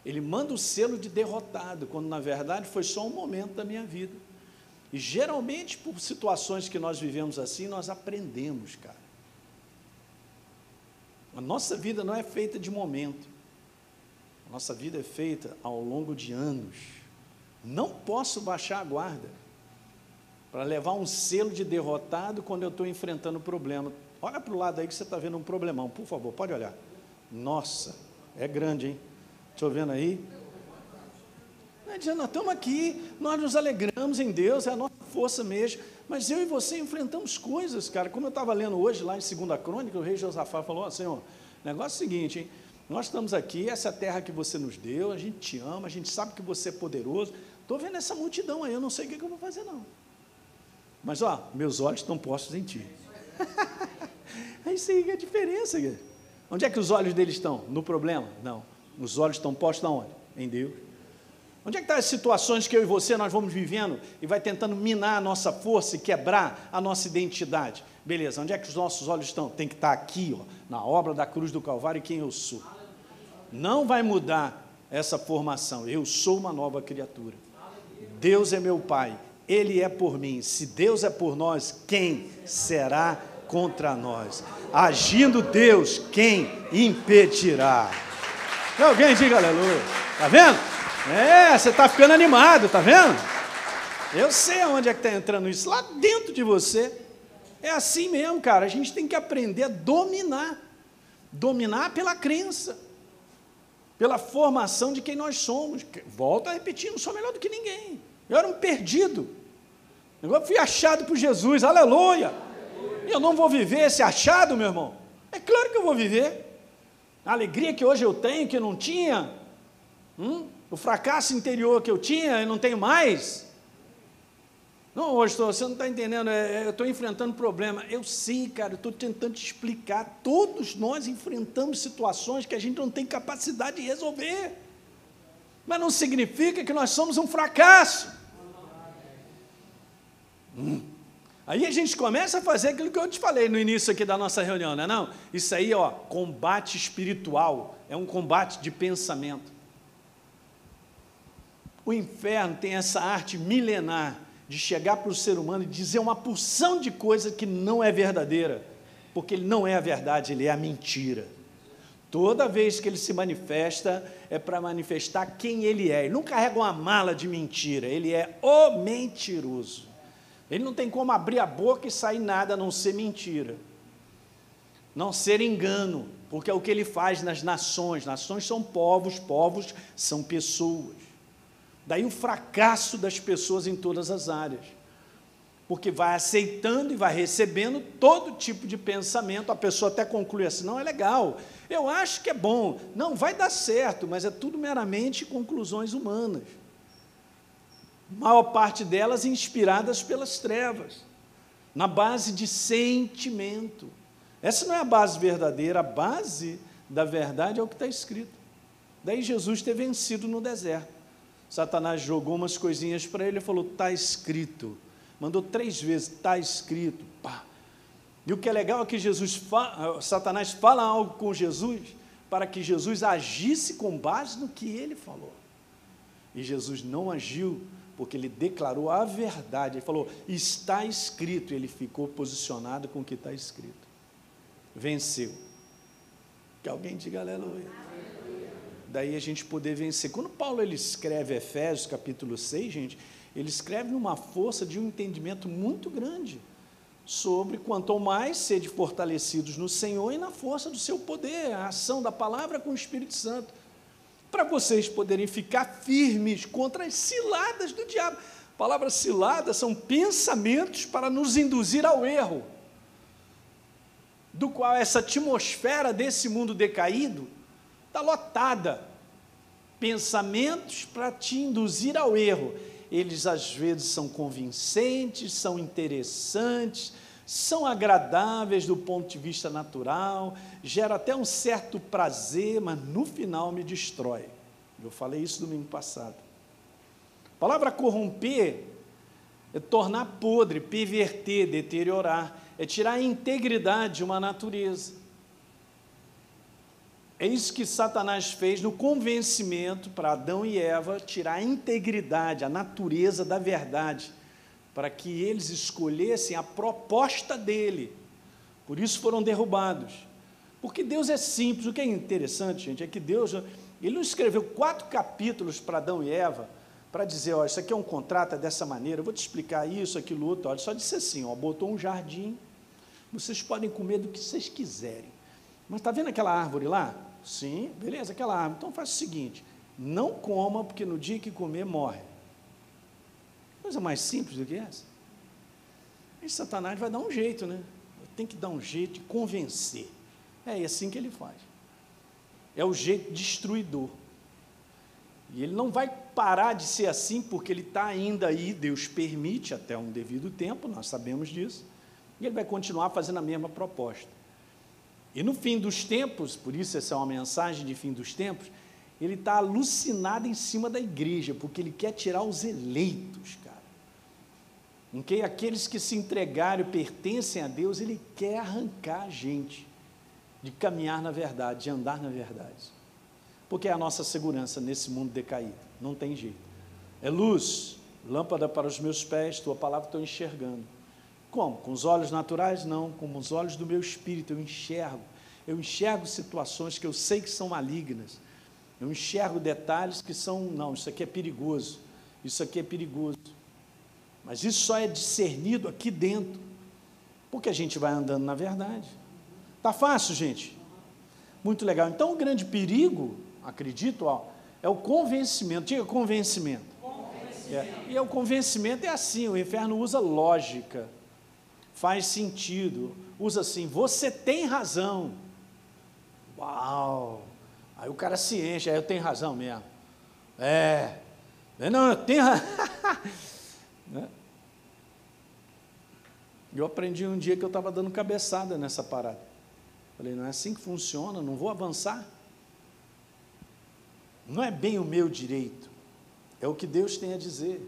Ele manda o selo de derrotado, quando na verdade foi só um momento da minha vida. E geralmente, por situações que nós vivemos assim, nós aprendemos, cara. A nossa vida não é feita de momento. A nossa vida é feita ao longo de anos. Não posso baixar a guarda para levar um selo de derrotado quando eu estou enfrentando problema. Olha para o lado aí que você está vendo um problemão, por favor, pode olhar. Nossa, é grande, hein? Estou vendo aí? Não nós estamos aqui, nós nos alegramos em Deus, é a nossa força mesmo. Mas eu e você enfrentamos coisas, cara. Como eu estava lendo hoje, lá em 2 Crônica, o rei Josafá falou assim: ó, negócio é o seguinte, hein? Nós estamos aqui, essa terra que você nos deu, a gente te ama, a gente sabe que você é poderoso. Estou vendo essa multidão aí, eu não sei o que, que eu vou fazer, não. Mas, ó, meus olhos estão postos em ti. [laughs] é isso aí que é a diferença. Onde é que os olhos deles estão? No problema? Não. Os olhos estão postos aonde? Em Deus. Onde é que estão tá as situações que eu e você nós vamos vivendo e vai tentando minar a nossa força e quebrar a nossa identidade? Beleza, onde é que os nossos olhos estão? Tem que estar tá aqui, ó, na obra da cruz do Calvário, quem eu sou. Não vai mudar essa formação. Eu sou uma nova criatura. Deus é meu Pai ele é por mim. Se Deus é por nós, quem será contra nós? Agindo Deus, quem impedirá? Que alguém diga aleluia. Está vendo? É, você está ficando animado, está vendo? Eu sei aonde é que está entrando isso, lá dentro de você. É assim mesmo, cara. A gente tem que aprender a dominar. Dominar pela crença, pela formação de quem nós somos. Volto a repetir, não sou melhor do que ninguém. Eu era um perdido. Eu fui achado por Jesus, aleluia. E eu não vou viver esse achado, meu irmão. É claro que eu vou viver. A alegria que hoje eu tenho, que eu não tinha. Hum? O fracasso interior que eu tinha, eu não tenho mais. Não, hoje você não está entendendo, é, é, eu estou enfrentando problema. Eu sei, cara, eu estou tentando te explicar. Todos nós enfrentamos situações que a gente não tem capacidade de resolver. Mas não significa que nós somos um fracasso. Hum. Aí a gente começa a fazer aquilo que eu te falei no início aqui da nossa reunião, não é não? Isso aí, ó, combate espiritual, é um combate de pensamento. O inferno tem essa arte milenar de chegar para o ser humano e dizer uma porção de coisa que não é verdadeira, porque ele não é a verdade, ele é a mentira. Toda vez que ele se manifesta, é para manifestar quem ele é. Ele não carrega uma mala de mentira, ele é o mentiroso. Ele não tem como abrir a boca e sair nada a não ser mentira, não ser engano, porque é o que ele faz nas nações. Nações são povos, povos são pessoas. Daí o fracasso das pessoas em todas as áreas, porque vai aceitando e vai recebendo todo tipo de pensamento. A pessoa até conclui assim: não é legal, eu acho que é bom, não vai dar certo, mas é tudo meramente conclusões humanas maior parte delas inspiradas pelas trevas, na base de sentimento. Essa não é a base verdadeira, a base da verdade é o que está escrito. Daí Jesus ter vencido no deserto. Satanás jogou umas coisinhas para ele e falou: está escrito. Mandou três vezes: está escrito. Pá. E o que é legal é que Jesus fa Satanás fala algo com Jesus para que Jesus agisse com base no que ele falou. E Jesus não agiu porque ele declarou a verdade. Ele falou: está escrito. E ele ficou posicionado com o que está escrito. Venceu. Que alguém diga aleluia daí a gente poder vencer. Quando Paulo ele escreve Efésios capítulo 6, gente, ele escreve numa força de um entendimento muito grande sobre quanto mais sede fortalecidos no Senhor e na força do seu poder, a ação da palavra com o Espírito Santo, para vocês poderem ficar firmes contra as ciladas do diabo. A palavra cilada são pensamentos para nos induzir ao erro, do qual essa atmosfera desse mundo decaído está lotada. Pensamentos para te induzir ao erro. Eles às vezes são convincentes, são interessantes, são agradáveis do ponto de vista natural, gera até um certo prazer, mas no final me destrói. Eu falei isso domingo passado. A palavra corromper é tornar podre, perverter, deteriorar, é tirar a integridade de uma natureza. É isso que Satanás fez no convencimento para Adão e Eva tirar a integridade, a natureza da verdade, para que eles escolhessem a proposta dele. Por isso foram derrubados. Porque Deus é simples. O que é interessante, gente, é que Deus ele não escreveu quatro capítulos para Adão e Eva para dizer, ó, isso aqui é um contrato é dessa maneira, eu vou te explicar isso, aquilo, outro. Olha, só disse assim, ó, botou um jardim, vocês podem comer do que vocês quiserem. Mas está vendo aquela árvore lá? Sim, beleza, aquela árvore. Então faz o seguinte: não coma, porque no dia que comer, morre. Coisa mais simples do que essa. E Satanás vai dar um jeito, né? Tem que dar um jeito de convencer. É assim que ele faz. É o jeito destruidor. E ele não vai parar de ser assim, porque ele está ainda aí, Deus permite até um devido tempo, nós sabemos disso, e ele vai continuar fazendo a mesma proposta. E no fim dos tempos, por isso essa é uma mensagem de fim dos tempos, ele está alucinado em cima da igreja, porque ele quer tirar os eleitos, cara. Em que aqueles que se entregaram pertencem a Deus, ele quer arrancar a gente de caminhar na verdade, de andar na verdade. Porque é a nossa segurança nesse mundo decaído, não tem jeito. É luz, lâmpada para os meus pés, tua palavra estou enxergando. Como? Com os olhos naturais? Não, com os olhos do meu espírito, eu enxergo. Eu enxergo situações que eu sei que são malignas. Eu enxergo detalhes que são, não, isso aqui é perigoso. Isso aqui é perigoso. Mas isso só é discernido aqui dentro. Porque a gente vai andando na verdade. Tá fácil, gente? Muito legal. Então, o grande perigo, acredito, ó, é o convencimento. Diga convencimento. convencimento. É. E é o convencimento é assim: o inferno usa lógica faz sentido. Usa assim, você tem razão. Uau! Aí o cara se enche, aí eu tenho razão mesmo. É, não, eu tenho razão. [laughs] Né? Eu aprendi um dia que eu estava dando cabeçada nessa parada. Falei, não é assim que funciona, não vou avançar. Não é bem o meu direito, é o que Deus tem a dizer.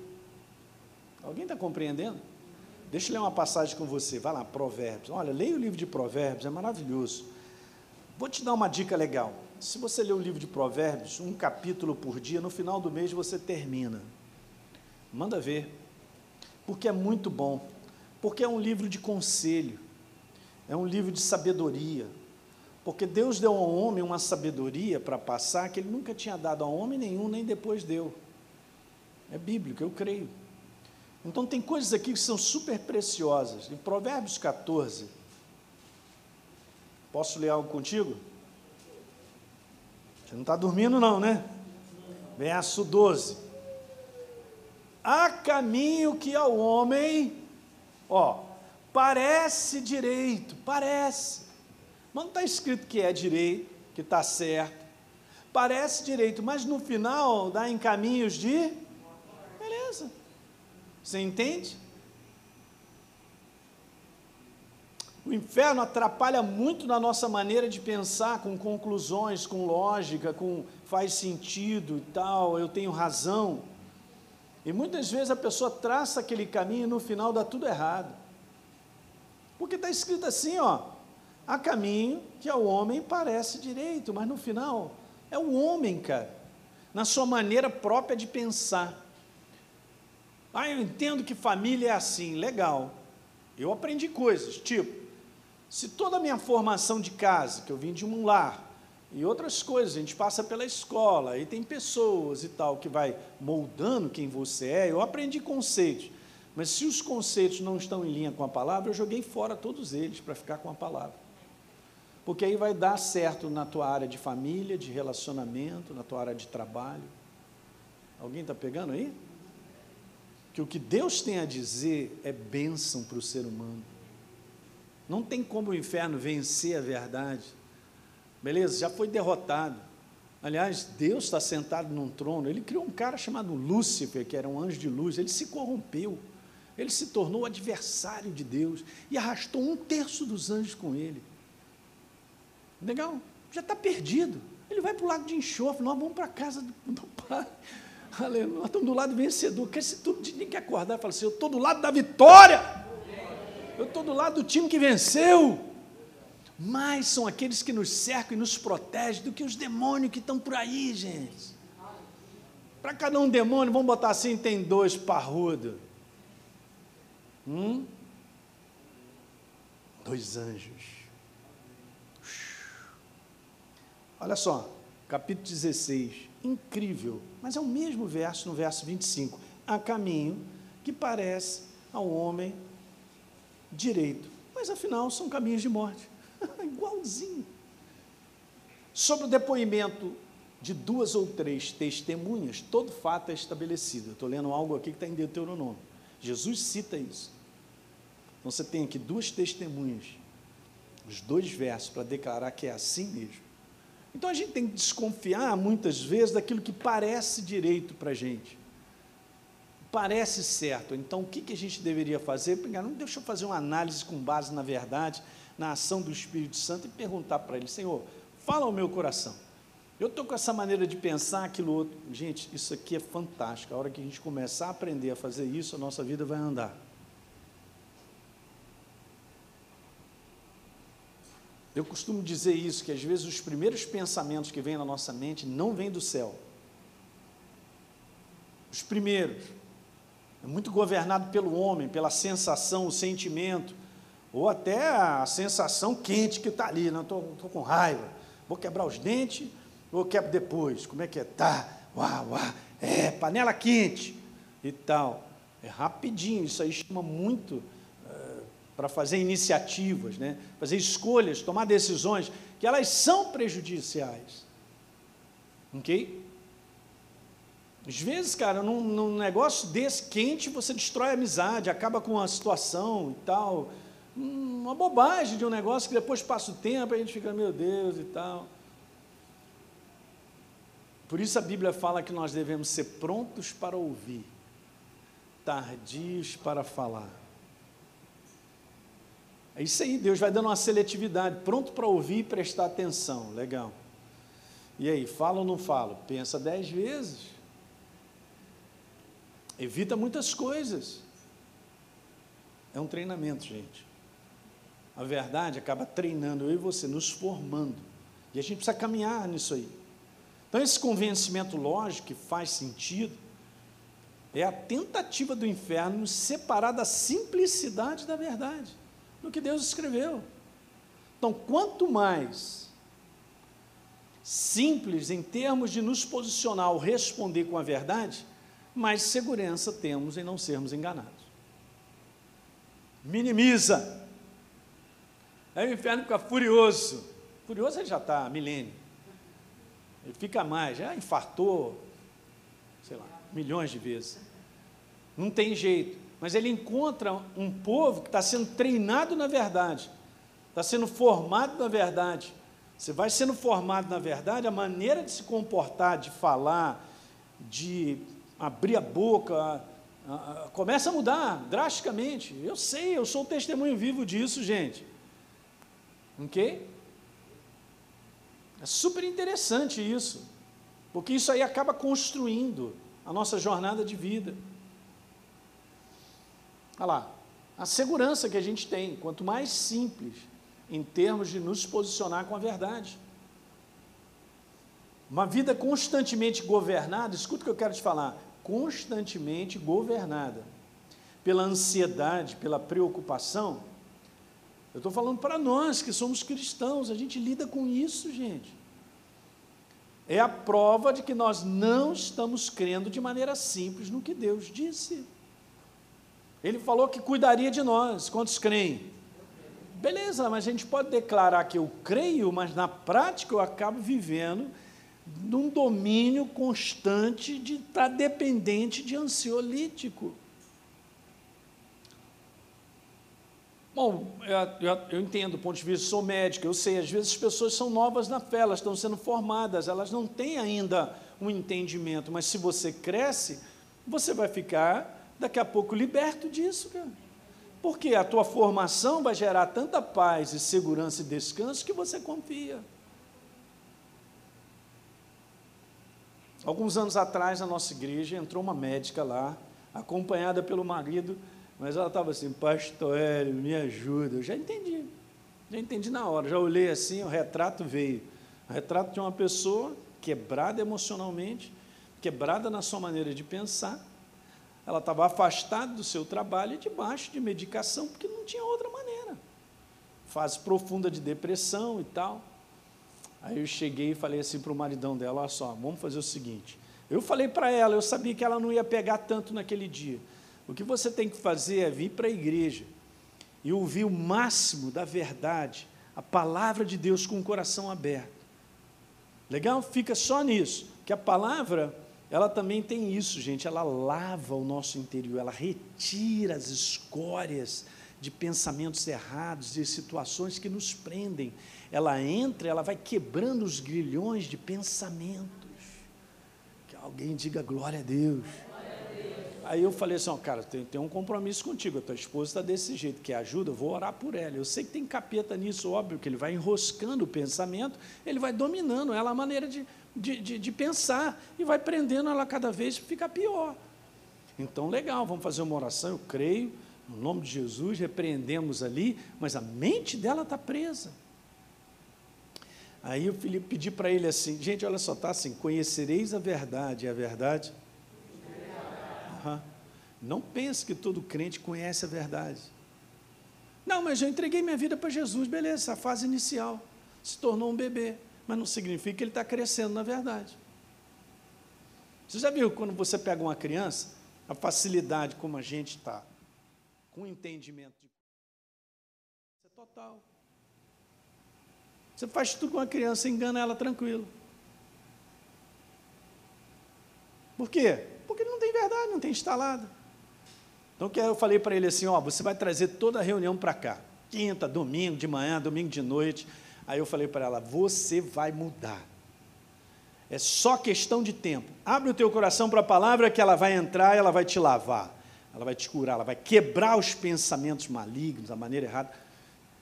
Alguém está compreendendo? Deixa eu ler uma passagem com você. Vai lá, Provérbios. Olha, leia o livro de Provérbios, é maravilhoso. Vou te dar uma dica legal. Se você ler o livro de Provérbios, um capítulo por dia, no final do mês você termina. Manda ver. Porque é muito bom. Porque é um livro de conselho. É um livro de sabedoria. Porque Deus deu ao homem uma sabedoria para passar que ele nunca tinha dado a homem nenhum, nem depois deu. É bíblico, eu creio. Então, tem coisas aqui que são super preciosas. Em Provérbios 14, posso ler algo contigo? Você não está dormindo, não, né? Verso 12. Há caminho que ao homem, ó, parece direito, parece, mas não está escrito que é direito, que está certo, parece direito, mas no final dá em caminhos de você entende? O inferno atrapalha muito na nossa maneira de pensar, com conclusões, com lógica, com faz sentido e tal, eu tenho razão. E muitas vezes a pessoa traça aquele caminho e no final dá tudo errado. Porque está escrito assim, ó, há caminho que ao homem parece direito, mas no final é o homem, cara, na sua maneira própria de pensar. Ah, eu entendo que família é assim, legal. Eu aprendi coisas, tipo, se toda a minha formação de casa, que eu vim de um lar, e outras coisas, a gente passa pela escola, aí tem pessoas e tal que vai moldando quem você é. Eu aprendi conceitos, mas se os conceitos não estão em linha com a palavra, eu joguei fora todos eles para ficar com a palavra. Porque aí vai dar certo na tua área de família, de relacionamento, na tua área de trabalho. Alguém está pegando aí? Que o que Deus tem a dizer é bênção para o ser humano. Não tem como o inferno vencer a verdade. Beleza? Já foi derrotado. Aliás, Deus está sentado num trono. Ele criou um cara chamado Lúcifer, que era um anjo de luz. Ele se corrompeu. Ele se tornou adversário de Deus e arrastou um terço dos anjos com ele. Legal? Já está perdido. Ele vai para o lago de enxofre. Nós vamos para a casa do, do Pai. Aleluia. Nós estamos do lado vencedor. Quer se todo dia que acordar e falar assim: Eu estou do lado da vitória. Eu estou do lado do time que venceu. Mais são aqueles que nos cercam e nos protegem do que os demônios que estão por aí, gente. Para cada um demônio, vamos botar assim, tem dois parrudos. Hum? Dois anjos. Olha só, capítulo 16, incrível, mas é o mesmo verso no verso 25. Há caminho que parece ao homem direito. Mas afinal são caminhos de morte. [laughs] Igualzinho. Sobre o depoimento de duas ou três testemunhas, todo fato é estabelecido. Estou lendo algo aqui que está em Deuteronômio. Jesus cita isso. Então você tem aqui duas testemunhas, os dois versos, para declarar que é assim mesmo. Então a gente tem que desconfiar muitas vezes daquilo que parece direito para a gente parece certo. Então, o que, que a gente deveria fazer? Não deixa eu fazer uma análise com base na verdade, na ação do Espírito Santo e perguntar para ele: Senhor, fala ao meu coração. Eu estou com essa maneira de pensar aquilo outro. Gente, isso aqui é fantástico. A hora que a gente começar a aprender a fazer isso, a nossa vida vai andar. Eu costumo dizer isso, que às vezes os primeiros pensamentos que vêm na nossa mente não vêm do céu. Os primeiros é muito governado pelo homem, pela sensação, o sentimento, ou até a sensação quente que está ali, não estou com raiva, vou quebrar os dentes, ou quebro depois, como é que é? Tá, uau, uau, é, panela quente e tal. É rapidinho, isso aí chama muito para fazer iniciativas, né? fazer escolhas, tomar decisões, que elas são prejudiciais. Ok? Às vezes, cara, num, num, negócio desse quente, você destrói a amizade, acaba com a situação e tal. Uma bobagem de um negócio que depois passa o tempo e a gente fica, meu Deus e tal. Por isso a Bíblia fala que nós devemos ser prontos para ouvir, tardios para falar. É isso aí, Deus vai dando uma seletividade, pronto para ouvir e prestar atenção. Legal. E aí, fala ou não falo? Pensa dez vezes. Evita muitas coisas. É um treinamento, gente. A verdade acaba treinando eu e você, nos formando. E a gente precisa caminhar nisso aí. Então, esse convencimento lógico que faz sentido é a tentativa do inferno nos separar da simplicidade da verdade, do que Deus escreveu. Então, quanto mais simples em termos de nos posicionar ou responder com a verdade, mais segurança temos em não sermos enganados. Minimiza. Aí o inferno fica furioso. Furioso ele já está, milênio. Ele fica mais, já infartou, sei lá, milhões de vezes. Não tem jeito. Mas ele encontra um povo que está sendo treinado na verdade, está sendo formado na verdade. Você vai sendo formado na verdade, a maneira de se comportar, de falar, de abrir a boca, começa a mudar drasticamente. Eu sei, eu sou testemunho vivo disso, gente. Ok? É super interessante isso, porque isso aí acaba construindo a nossa jornada de vida. Olha lá, a segurança que a gente tem, quanto mais simples em termos de nos posicionar com a verdade. Uma vida constantemente governada, escuta o que eu quero te falar, constantemente governada pela ansiedade, pela preocupação. Eu estou falando para nós que somos cristãos, a gente lida com isso, gente. É a prova de que nós não estamos crendo de maneira simples no que Deus disse. Ele falou que cuidaria de nós. Quantos creem? Beleza, mas a gente pode declarar que eu creio, mas na prática eu acabo vivendo num domínio constante de estar dependente de ansiolítico. Bom, eu, eu, eu, entendo do ponto de vista, sou médico, eu sei, às vezes as pessoas são novas na fé, elas estão sendo formadas, elas não têm ainda um entendimento, mas se você cresce, você vai ficar daqui a pouco liberto disso, cara. Porque a tua formação vai gerar tanta paz e segurança e descanso que você confia. Alguns anos atrás, na nossa igreja, entrou uma médica lá, acompanhada pelo marido, mas ela estava assim, pastor Hélio, me ajuda. Eu já entendi, já entendi na hora. Já olhei assim, o retrato veio. O retrato de uma pessoa quebrada emocionalmente, quebrada na sua maneira de pensar. Ela estava afastada do seu trabalho e debaixo de medicação, porque não tinha outra maneira. Fase profunda de depressão e tal. Aí eu cheguei e falei assim para o maridão dela: olha só, vamos fazer o seguinte. Eu falei para ela, eu sabia que ela não ia pegar tanto naquele dia. O que você tem que fazer é vir para a igreja e ouvir o máximo da verdade, a palavra de Deus com o coração aberto. Legal? Fica só nisso, que a palavra, ela também tem isso, gente, ela lava o nosso interior, ela retira as escórias de pensamentos errados, de situações que nos prendem. Ela entra, ela vai quebrando os grilhões de pensamentos. Que alguém diga glória a Deus. Aí eu falei assim, ó, cara, tem, tem um compromisso contigo, a tua esposa está desse jeito, que ajuda, eu vou orar por ela. Eu sei que tem capeta nisso, óbvio, que ele vai enroscando o pensamento, ele vai dominando ela a maneira de, de, de, de pensar e vai prendendo ela cada vez fica pior. Então, legal, vamos fazer uma oração, eu creio, no nome de Jesus, repreendemos ali, mas a mente dela está presa. Aí o Felipe pedi para ele assim, gente, olha só, está assim, conhecereis a verdade, e a verdade Uhum. Não pense que todo crente conhece a verdade. Não, mas eu entreguei minha vida para Jesus, beleza, a fase inicial. Se tornou um bebê, mas não significa que ele está crescendo na verdade. Você já viu quando você pega uma criança, a facilidade como a gente está, com o entendimento de. é total. Você faz tudo com a criança, engana ela tranquilo. Por quê? Porque ele não tem verdade, não tem instalado. Então eu falei para ele assim: ó, você vai trazer toda a reunião para cá. Quinta, domingo de manhã, domingo de noite. Aí eu falei para ela: você vai mudar. É só questão de tempo. Abre o teu coração para a palavra que ela vai entrar ela vai te lavar. Ela vai te curar, ela vai quebrar os pensamentos malignos, da maneira errada.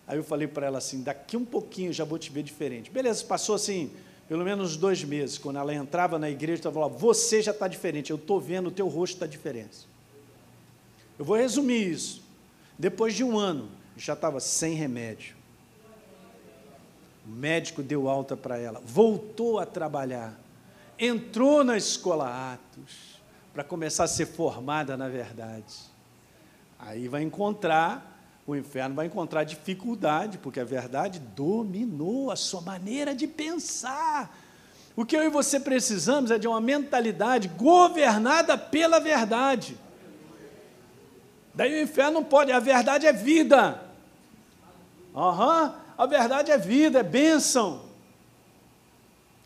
Aí eu falei para ela assim: daqui um pouquinho eu já vou te ver diferente. Beleza, passou assim pelo menos dois meses, quando ela entrava na igreja, ela falava, você já está diferente, eu estou vendo, o teu rosto está diferente. Eu vou resumir isso. Depois de um ano, já estava sem remédio. O médico deu alta para ela, voltou a trabalhar, entrou na escola Atos, para começar a ser formada na verdade. Aí vai encontrar o inferno vai encontrar dificuldade, porque a verdade dominou a sua maneira de pensar. O que eu e você precisamos é de uma mentalidade governada pela verdade. Daí o inferno não pode, a verdade é vida. Uhum, a verdade é vida, é bênção.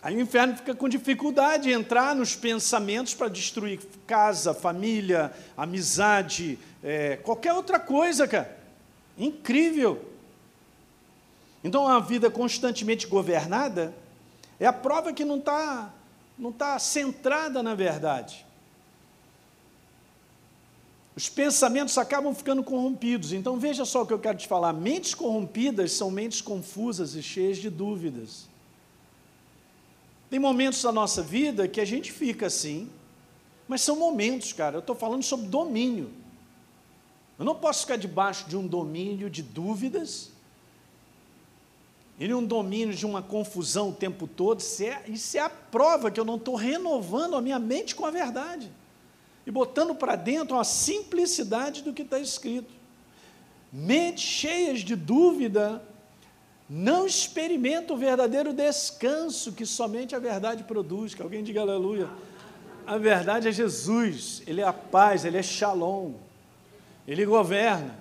Aí o inferno fica com dificuldade de entrar nos pensamentos para destruir casa, família, amizade, é, qualquer outra coisa, cara. Incrível! Então, uma vida constantemente governada é a prova que não está não tá centrada na verdade. Os pensamentos acabam ficando corrompidos. Então veja só o que eu quero te falar: mentes corrompidas são mentes confusas e cheias de dúvidas. Tem momentos da nossa vida que a gente fica assim, mas são momentos, cara. Eu estou falando sobre domínio. Eu não posso ficar debaixo de um domínio de dúvidas, e um domínio de uma confusão o tempo todo. Isso é, isso é a prova que eu não estou renovando a minha mente com a verdade e botando para dentro a simplicidade do que está escrito. Mentes cheias de dúvida não experimentam o verdadeiro descanso que somente a verdade produz. Que alguém diga aleluia. A verdade é Jesus, Ele é a paz, Ele é shalom, Ele governa.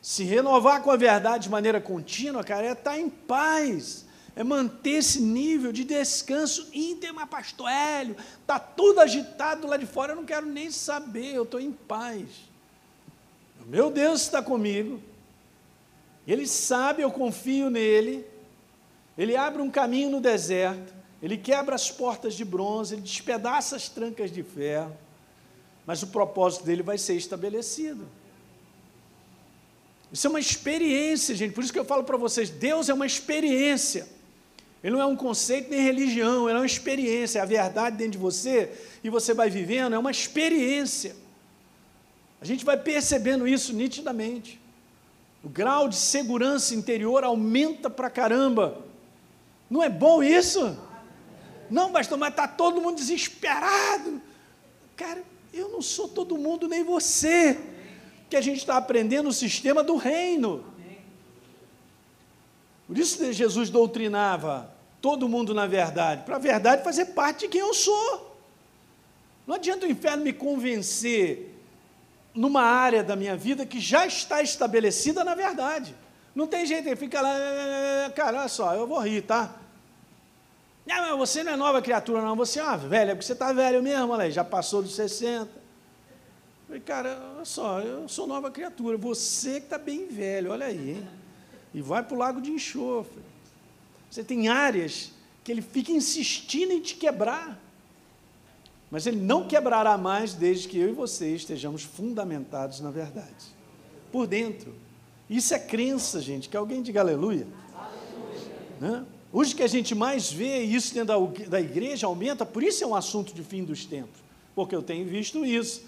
Se renovar com a verdade de maneira contínua, cara, é estar em paz é manter esse nível de descanso íntimo, pastor Hélio, está tudo agitado lá de fora, eu não quero nem saber, eu estou em paz. Meu Deus está comigo, Ele sabe, eu confio nele, Ele abre um caminho no deserto, Ele quebra as portas de bronze, Ele despedaça as trancas de ferro, mas o propósito dele vai ser estabelecido. Isso é uma experiência, gente, por isso que eu falo para vocês: Deus é uma experiência. Ele não é um conceito nem religião, ele é uma experiência, é a verdade dentro de você e você vai vivendo, é uma experiência. A gente vai percebendo isso nitidamente. O grau de segurança interior aumenta pra caramba. Não é bom isso? Não, pastor, mas está todo mundo desesperado. Cara, eu não sou todo mundo, nem você. Que a gente está aprendendo o sistema do reino. Por isso Jesus doutrinava todo mundo na verdade, para a verdade fazer parte de quem eu sou. Não adianta o inferno me convencer numa área da minha vida que já está estabelecida na verdade. Não tem jeito, ele fica lá, cara, olha só, eu vou rir, tá? Não, você não é nova criatura, não, você é uma velha, porque você está velho mesmo, olha aí, já passou dos 60. falei, cara, olha só, eu sou nova criatura, você que está bem velho, olha aí, hein? E vai para o lago de enxofre. Você tem áreas que ele fica insistindo em te quebrar. Mas ele não quebrará mais desde que eu e você estejamos fundamentados na verdade. Por dentro. Isso é crença, gente. Que alguém diga aleluia. aleluia. Né? Hoje que a gente mais vê isso dentro da, da igreja aumenta, por isso é um assunto de fim dos tempos. Porque eu tenho visto isso.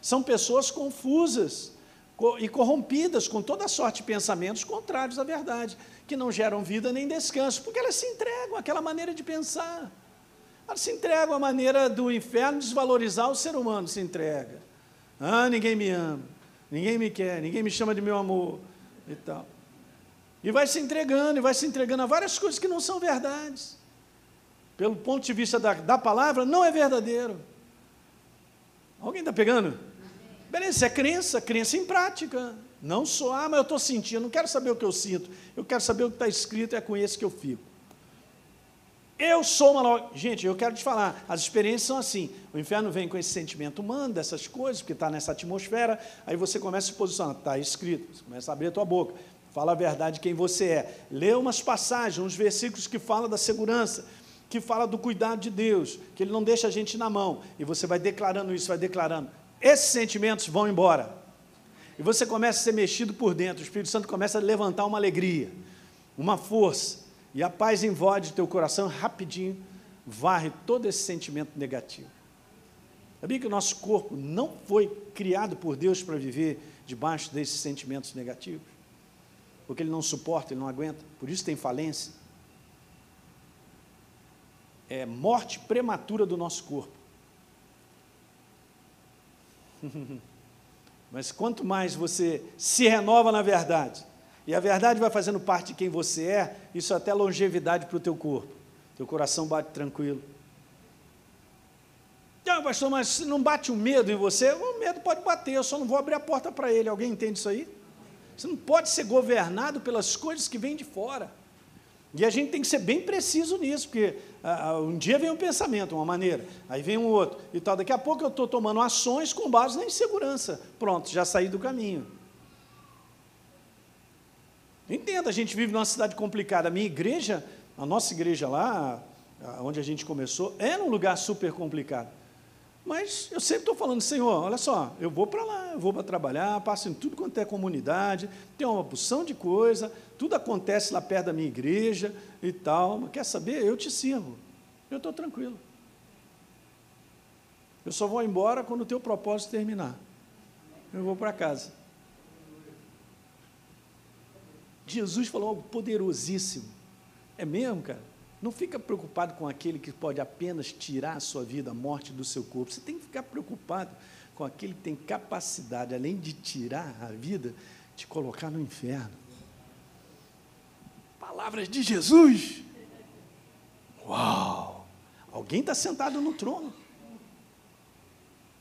São pessoas confusas e corrompidas com toda sorte de pensamentos contrários à verdade que não geram vida nem descanso, porque elas se entregam àquela maneira de pensar. Elas se entregam à maneira do inferno desvalorizar o ser humano, se entrega. Ah, ninguém me ama, ninguém me quer, ninguém me chama de meu amor e tal. E vai se entregando, e vai se entregando a várias coisas que não são verdades. Pelo ponto de vista da, da palavra, não é verdadeiro. Alguém está pegando? Beleza, é crença, crença em prática. Não sou, ah, mas eu estou sentindo, não quero saber o que eu sinto, eu quero saber o que está escrito, é com esse que eu fico. Eu sou uma. Gente, eu quero te falar, as experiências são assim. O inferno vem com esse sentimento humano, dessas coisas, porque está nessa atmosfera, aí você começa a se posicionar, está escrito, você começa a abrir a tua boca, fala a verdade quem você é. Lê umas passagens, uns versículos que falam da segurança, que fala do cuidado de Deus, que Ele não deixa a gente na mão, e você vai declarando isso, vai declarando. Esses sentimentos vão embora. E você começa a ser mexido por dentro, o Espírito Santo começa a levantar uma alegria, uma força, e a paz invade teu coração rapidinho, varre todo esse sentimento negativo. Sabia que o nosso corpo não foi criado por Deus para viver debaixo desses sentimentos negativos? Porque ele não suporta, ele não aguenta, por isso tem falência. É morte prematura do nosso corpo. [laughs] Mas quanto mais você se renova na verdade, e a verdade vai fazendo parte de quem você é, isso até longevidade para o teu corpo. Teu coração bate tranquilo. Não, pastor, mas não bate o medo em você, o medo pode bater, eu só não vou abrir a porta para ele. Alguém entende isso aí? Você não pode ser governado pelas coisas que vêm de fora. E a gente tem que ser bem preciso nisso, porque ah, ah, um dia vem um pensamento, uma maneira, aí vem um outro e tal. Daqui a pouco eu estou tomando ações com base na insegurança. Pronto, já saí do caminho. Entenda, a gente vive numa cidade complicada. A minha igreja, a nossa igreja lá, onde a gente começou, era um lugar super complicado. Mas eu sempre estou falando, Senhor, olha só, eu vou para lá, eu vou para trabalhar, passo em tudo quanto é comunidade, tem uma porção de coisa, tudo acontece lá perto da minha igreja e tal, mas quer saber? Eu te sirvo, eu estou tranquilo. Eu só vou embora quando o teu propósito terminar. Eu vou para casa. Jesus falou algo poderosíssimo. É mesmo, cara? Não fica preocupado com aquele que pode apenas tirar a sua vida, a morte do seu corpo. Você tem que ficar preocupado com aquele que tem capacidade, além de tirar a vida, de colocar no inferno. Palavras de Jesus. Uau! Alguém está sentado no trono.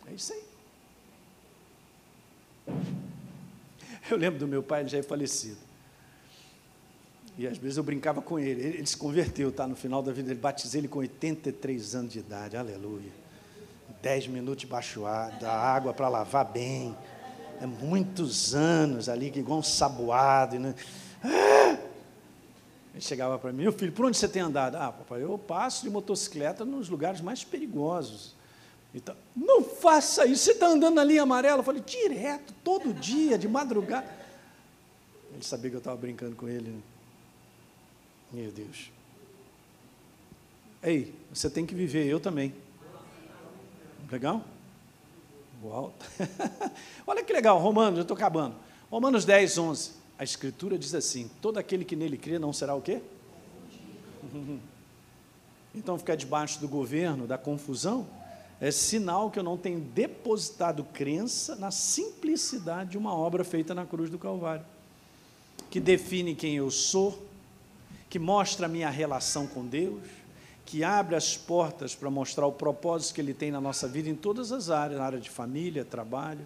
É isso aí. Eu lembro do meu pai, ele já é falecido. E às vezes eu brincava com ele. Ele, ele se converteu, tá? No final da vida, ele batizei ele com 83 anos de idade. Aleluia. 10 minutos debaixo da água para lavar bem. É muitos anos ali, igual um saboado. Né? Ah! Ele chegava para mim, meu filho, por onde você tem andado? Ah, papai, eu passo de motocicleta nos lugares mais perigosos. Então, não faça isso, você está andando na linha amarela. Eu falei, direto, todo dia, de madrugada. Ele sabia que eu estava brincando com ele. Né? Meu Deus. Ei, você tem que viver, eu também. Legal? Uau. [laughs] Olha que legal, Romanos, eu estou acabando. Romanos 10, 11. A Escritura diz assim: todo aquele que nele crê não será o quê? [laughs] Então, ficar debaixo do governo, da confusão, é sinal que eu não tenho depositado crença na simplicidade de uma obra feita na cruz do Calvário, que define quem eu sou, que mostra a minha relação com Deus, que abre as portas para mostrar o propósito que Ele tem na nossa vida em todas as áreas, na área de família, trabalho.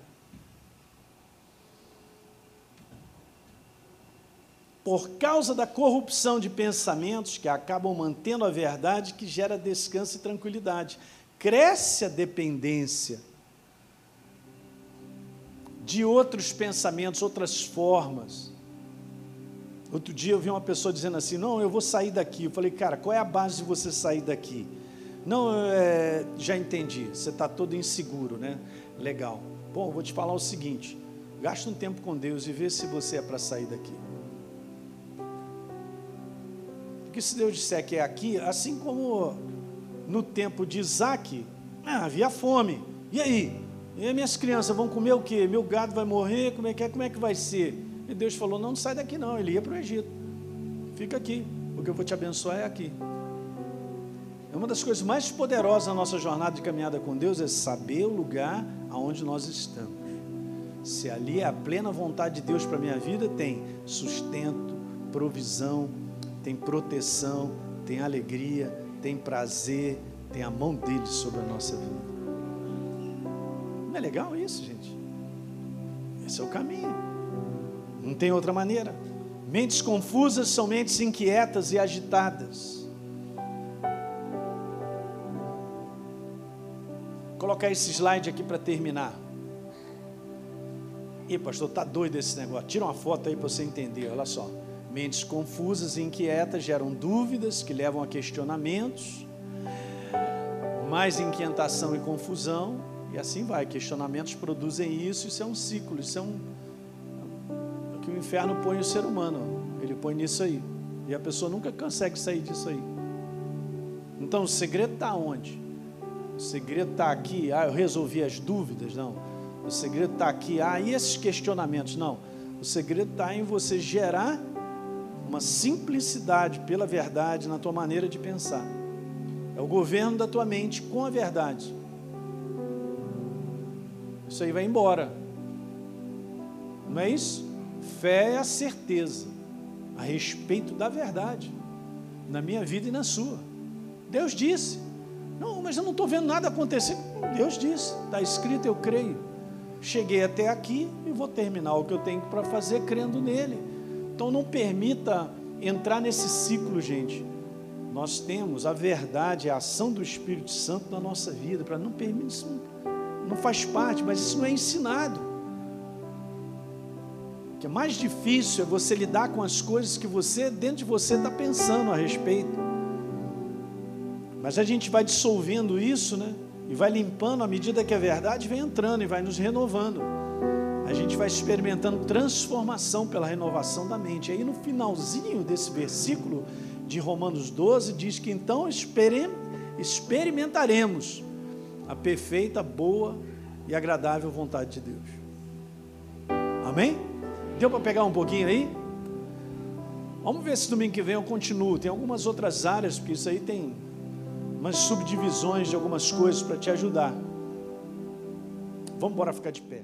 Por causa da corrupção de pensamentos que acabam mantendo a verdade que gera descanso e tranquilidade cresce a dependência de outros pensamentos, outras formas. Outro dia eu vi uma pessoa dizendo assim: Não, eu vou sair daqui. Eu falei, cara, qual é a base de você sair daqui? Não, é, já entendi, você está todo inseguro, né? Legal. Bom, vou te falar o seguinte: gasta um tempo com Deus e vê se você é para sair daqui. Porque se Deus disser que é aqui, assim como no tempo de Isaac, ah, havia fome. E aí? E aí minhas crianças vão comer o quê? Meu gado vai morrer? Como é que é? Como é que vai ser? E Deus falou: não, sai daqui não. Ele ia para o Egito. Fica aqui, porque eu vou te abençoar é aqui. É uma das coisas mais poderosas na nossa jornada de caminhada com Deus é saber o lugar aonde nós estamos. Se ali é a plena vontade de Deus para minha vida, tem sustento, provisão, tem proteção, tem alegria, tem prazer, tem a mão dele sobre a nossa vida. Não é legal isso, gente? Esse é o caminho. Não tem outra maneira. Mentes confusas são mentes inquietas e agitadas. Vou colocar esse slide aqui para terminar. Ih, pastor, tá doido esse negócio. Tira uma foto aí para você entender. Olha só. Mentes confusas e inquietas geram dúvidas que levam a questionamentos, mais inquietação e confusão, e assim vai. Questionamentos produzem isso, isso é um ciclo, isso é um. Inferno põe o ser humano, ele põe nisso aí, e a pessoa nunca consegue sair disso aí. Então o segredo está onde? O segredo está aqui, ah, eu resolvi as dúvidas? Não. O segredo está aqui, ah, e esses questionamentos? Não. O segredo está em você gerar uma simplicidade pela verdade na tua maneira de pensar. É o governo da tua mente com a verdade. Isso aí vai embora. Não é isso? Fé é a certeza a respeito da verdade, na minha vida e na sua. Deus disse. Não, mas eu não estou vendo nada acontecer. Deus disse, está escrito, eu creio. Cheguei até aqui e vou terminar o que eu tenho para fazer crendo nele. Então não permita entrar nesse ciclo, gente. Nós temos a verdade, a ação do Espírito Santo na nossa vida, para não permitir isso, não faz parte, mas isso não é ensinado. O que é mais difícil é você lidar com as coisas que você, dentro de você, está pensando a respeito. Mas a gente vai dissolvendo isso, né? E vai limpando à medida que a verdade vem entrando e vai nos renovando. A gente vai experimentando transformação pela renovação da mente. Aí no finalzinho desse versículo de Romanos 12 diz que então experimentaremos a perfeita, boa e agradável vontade de Deus. Amém? Deu para pegar um pouquinho aí? Vamos ver se domingo que vem eu continuo. Tem algumas outras áreas, porque isso aí tem umas subdivisões de algumas coisas para te ajudar. Vamos embora ficar de pé.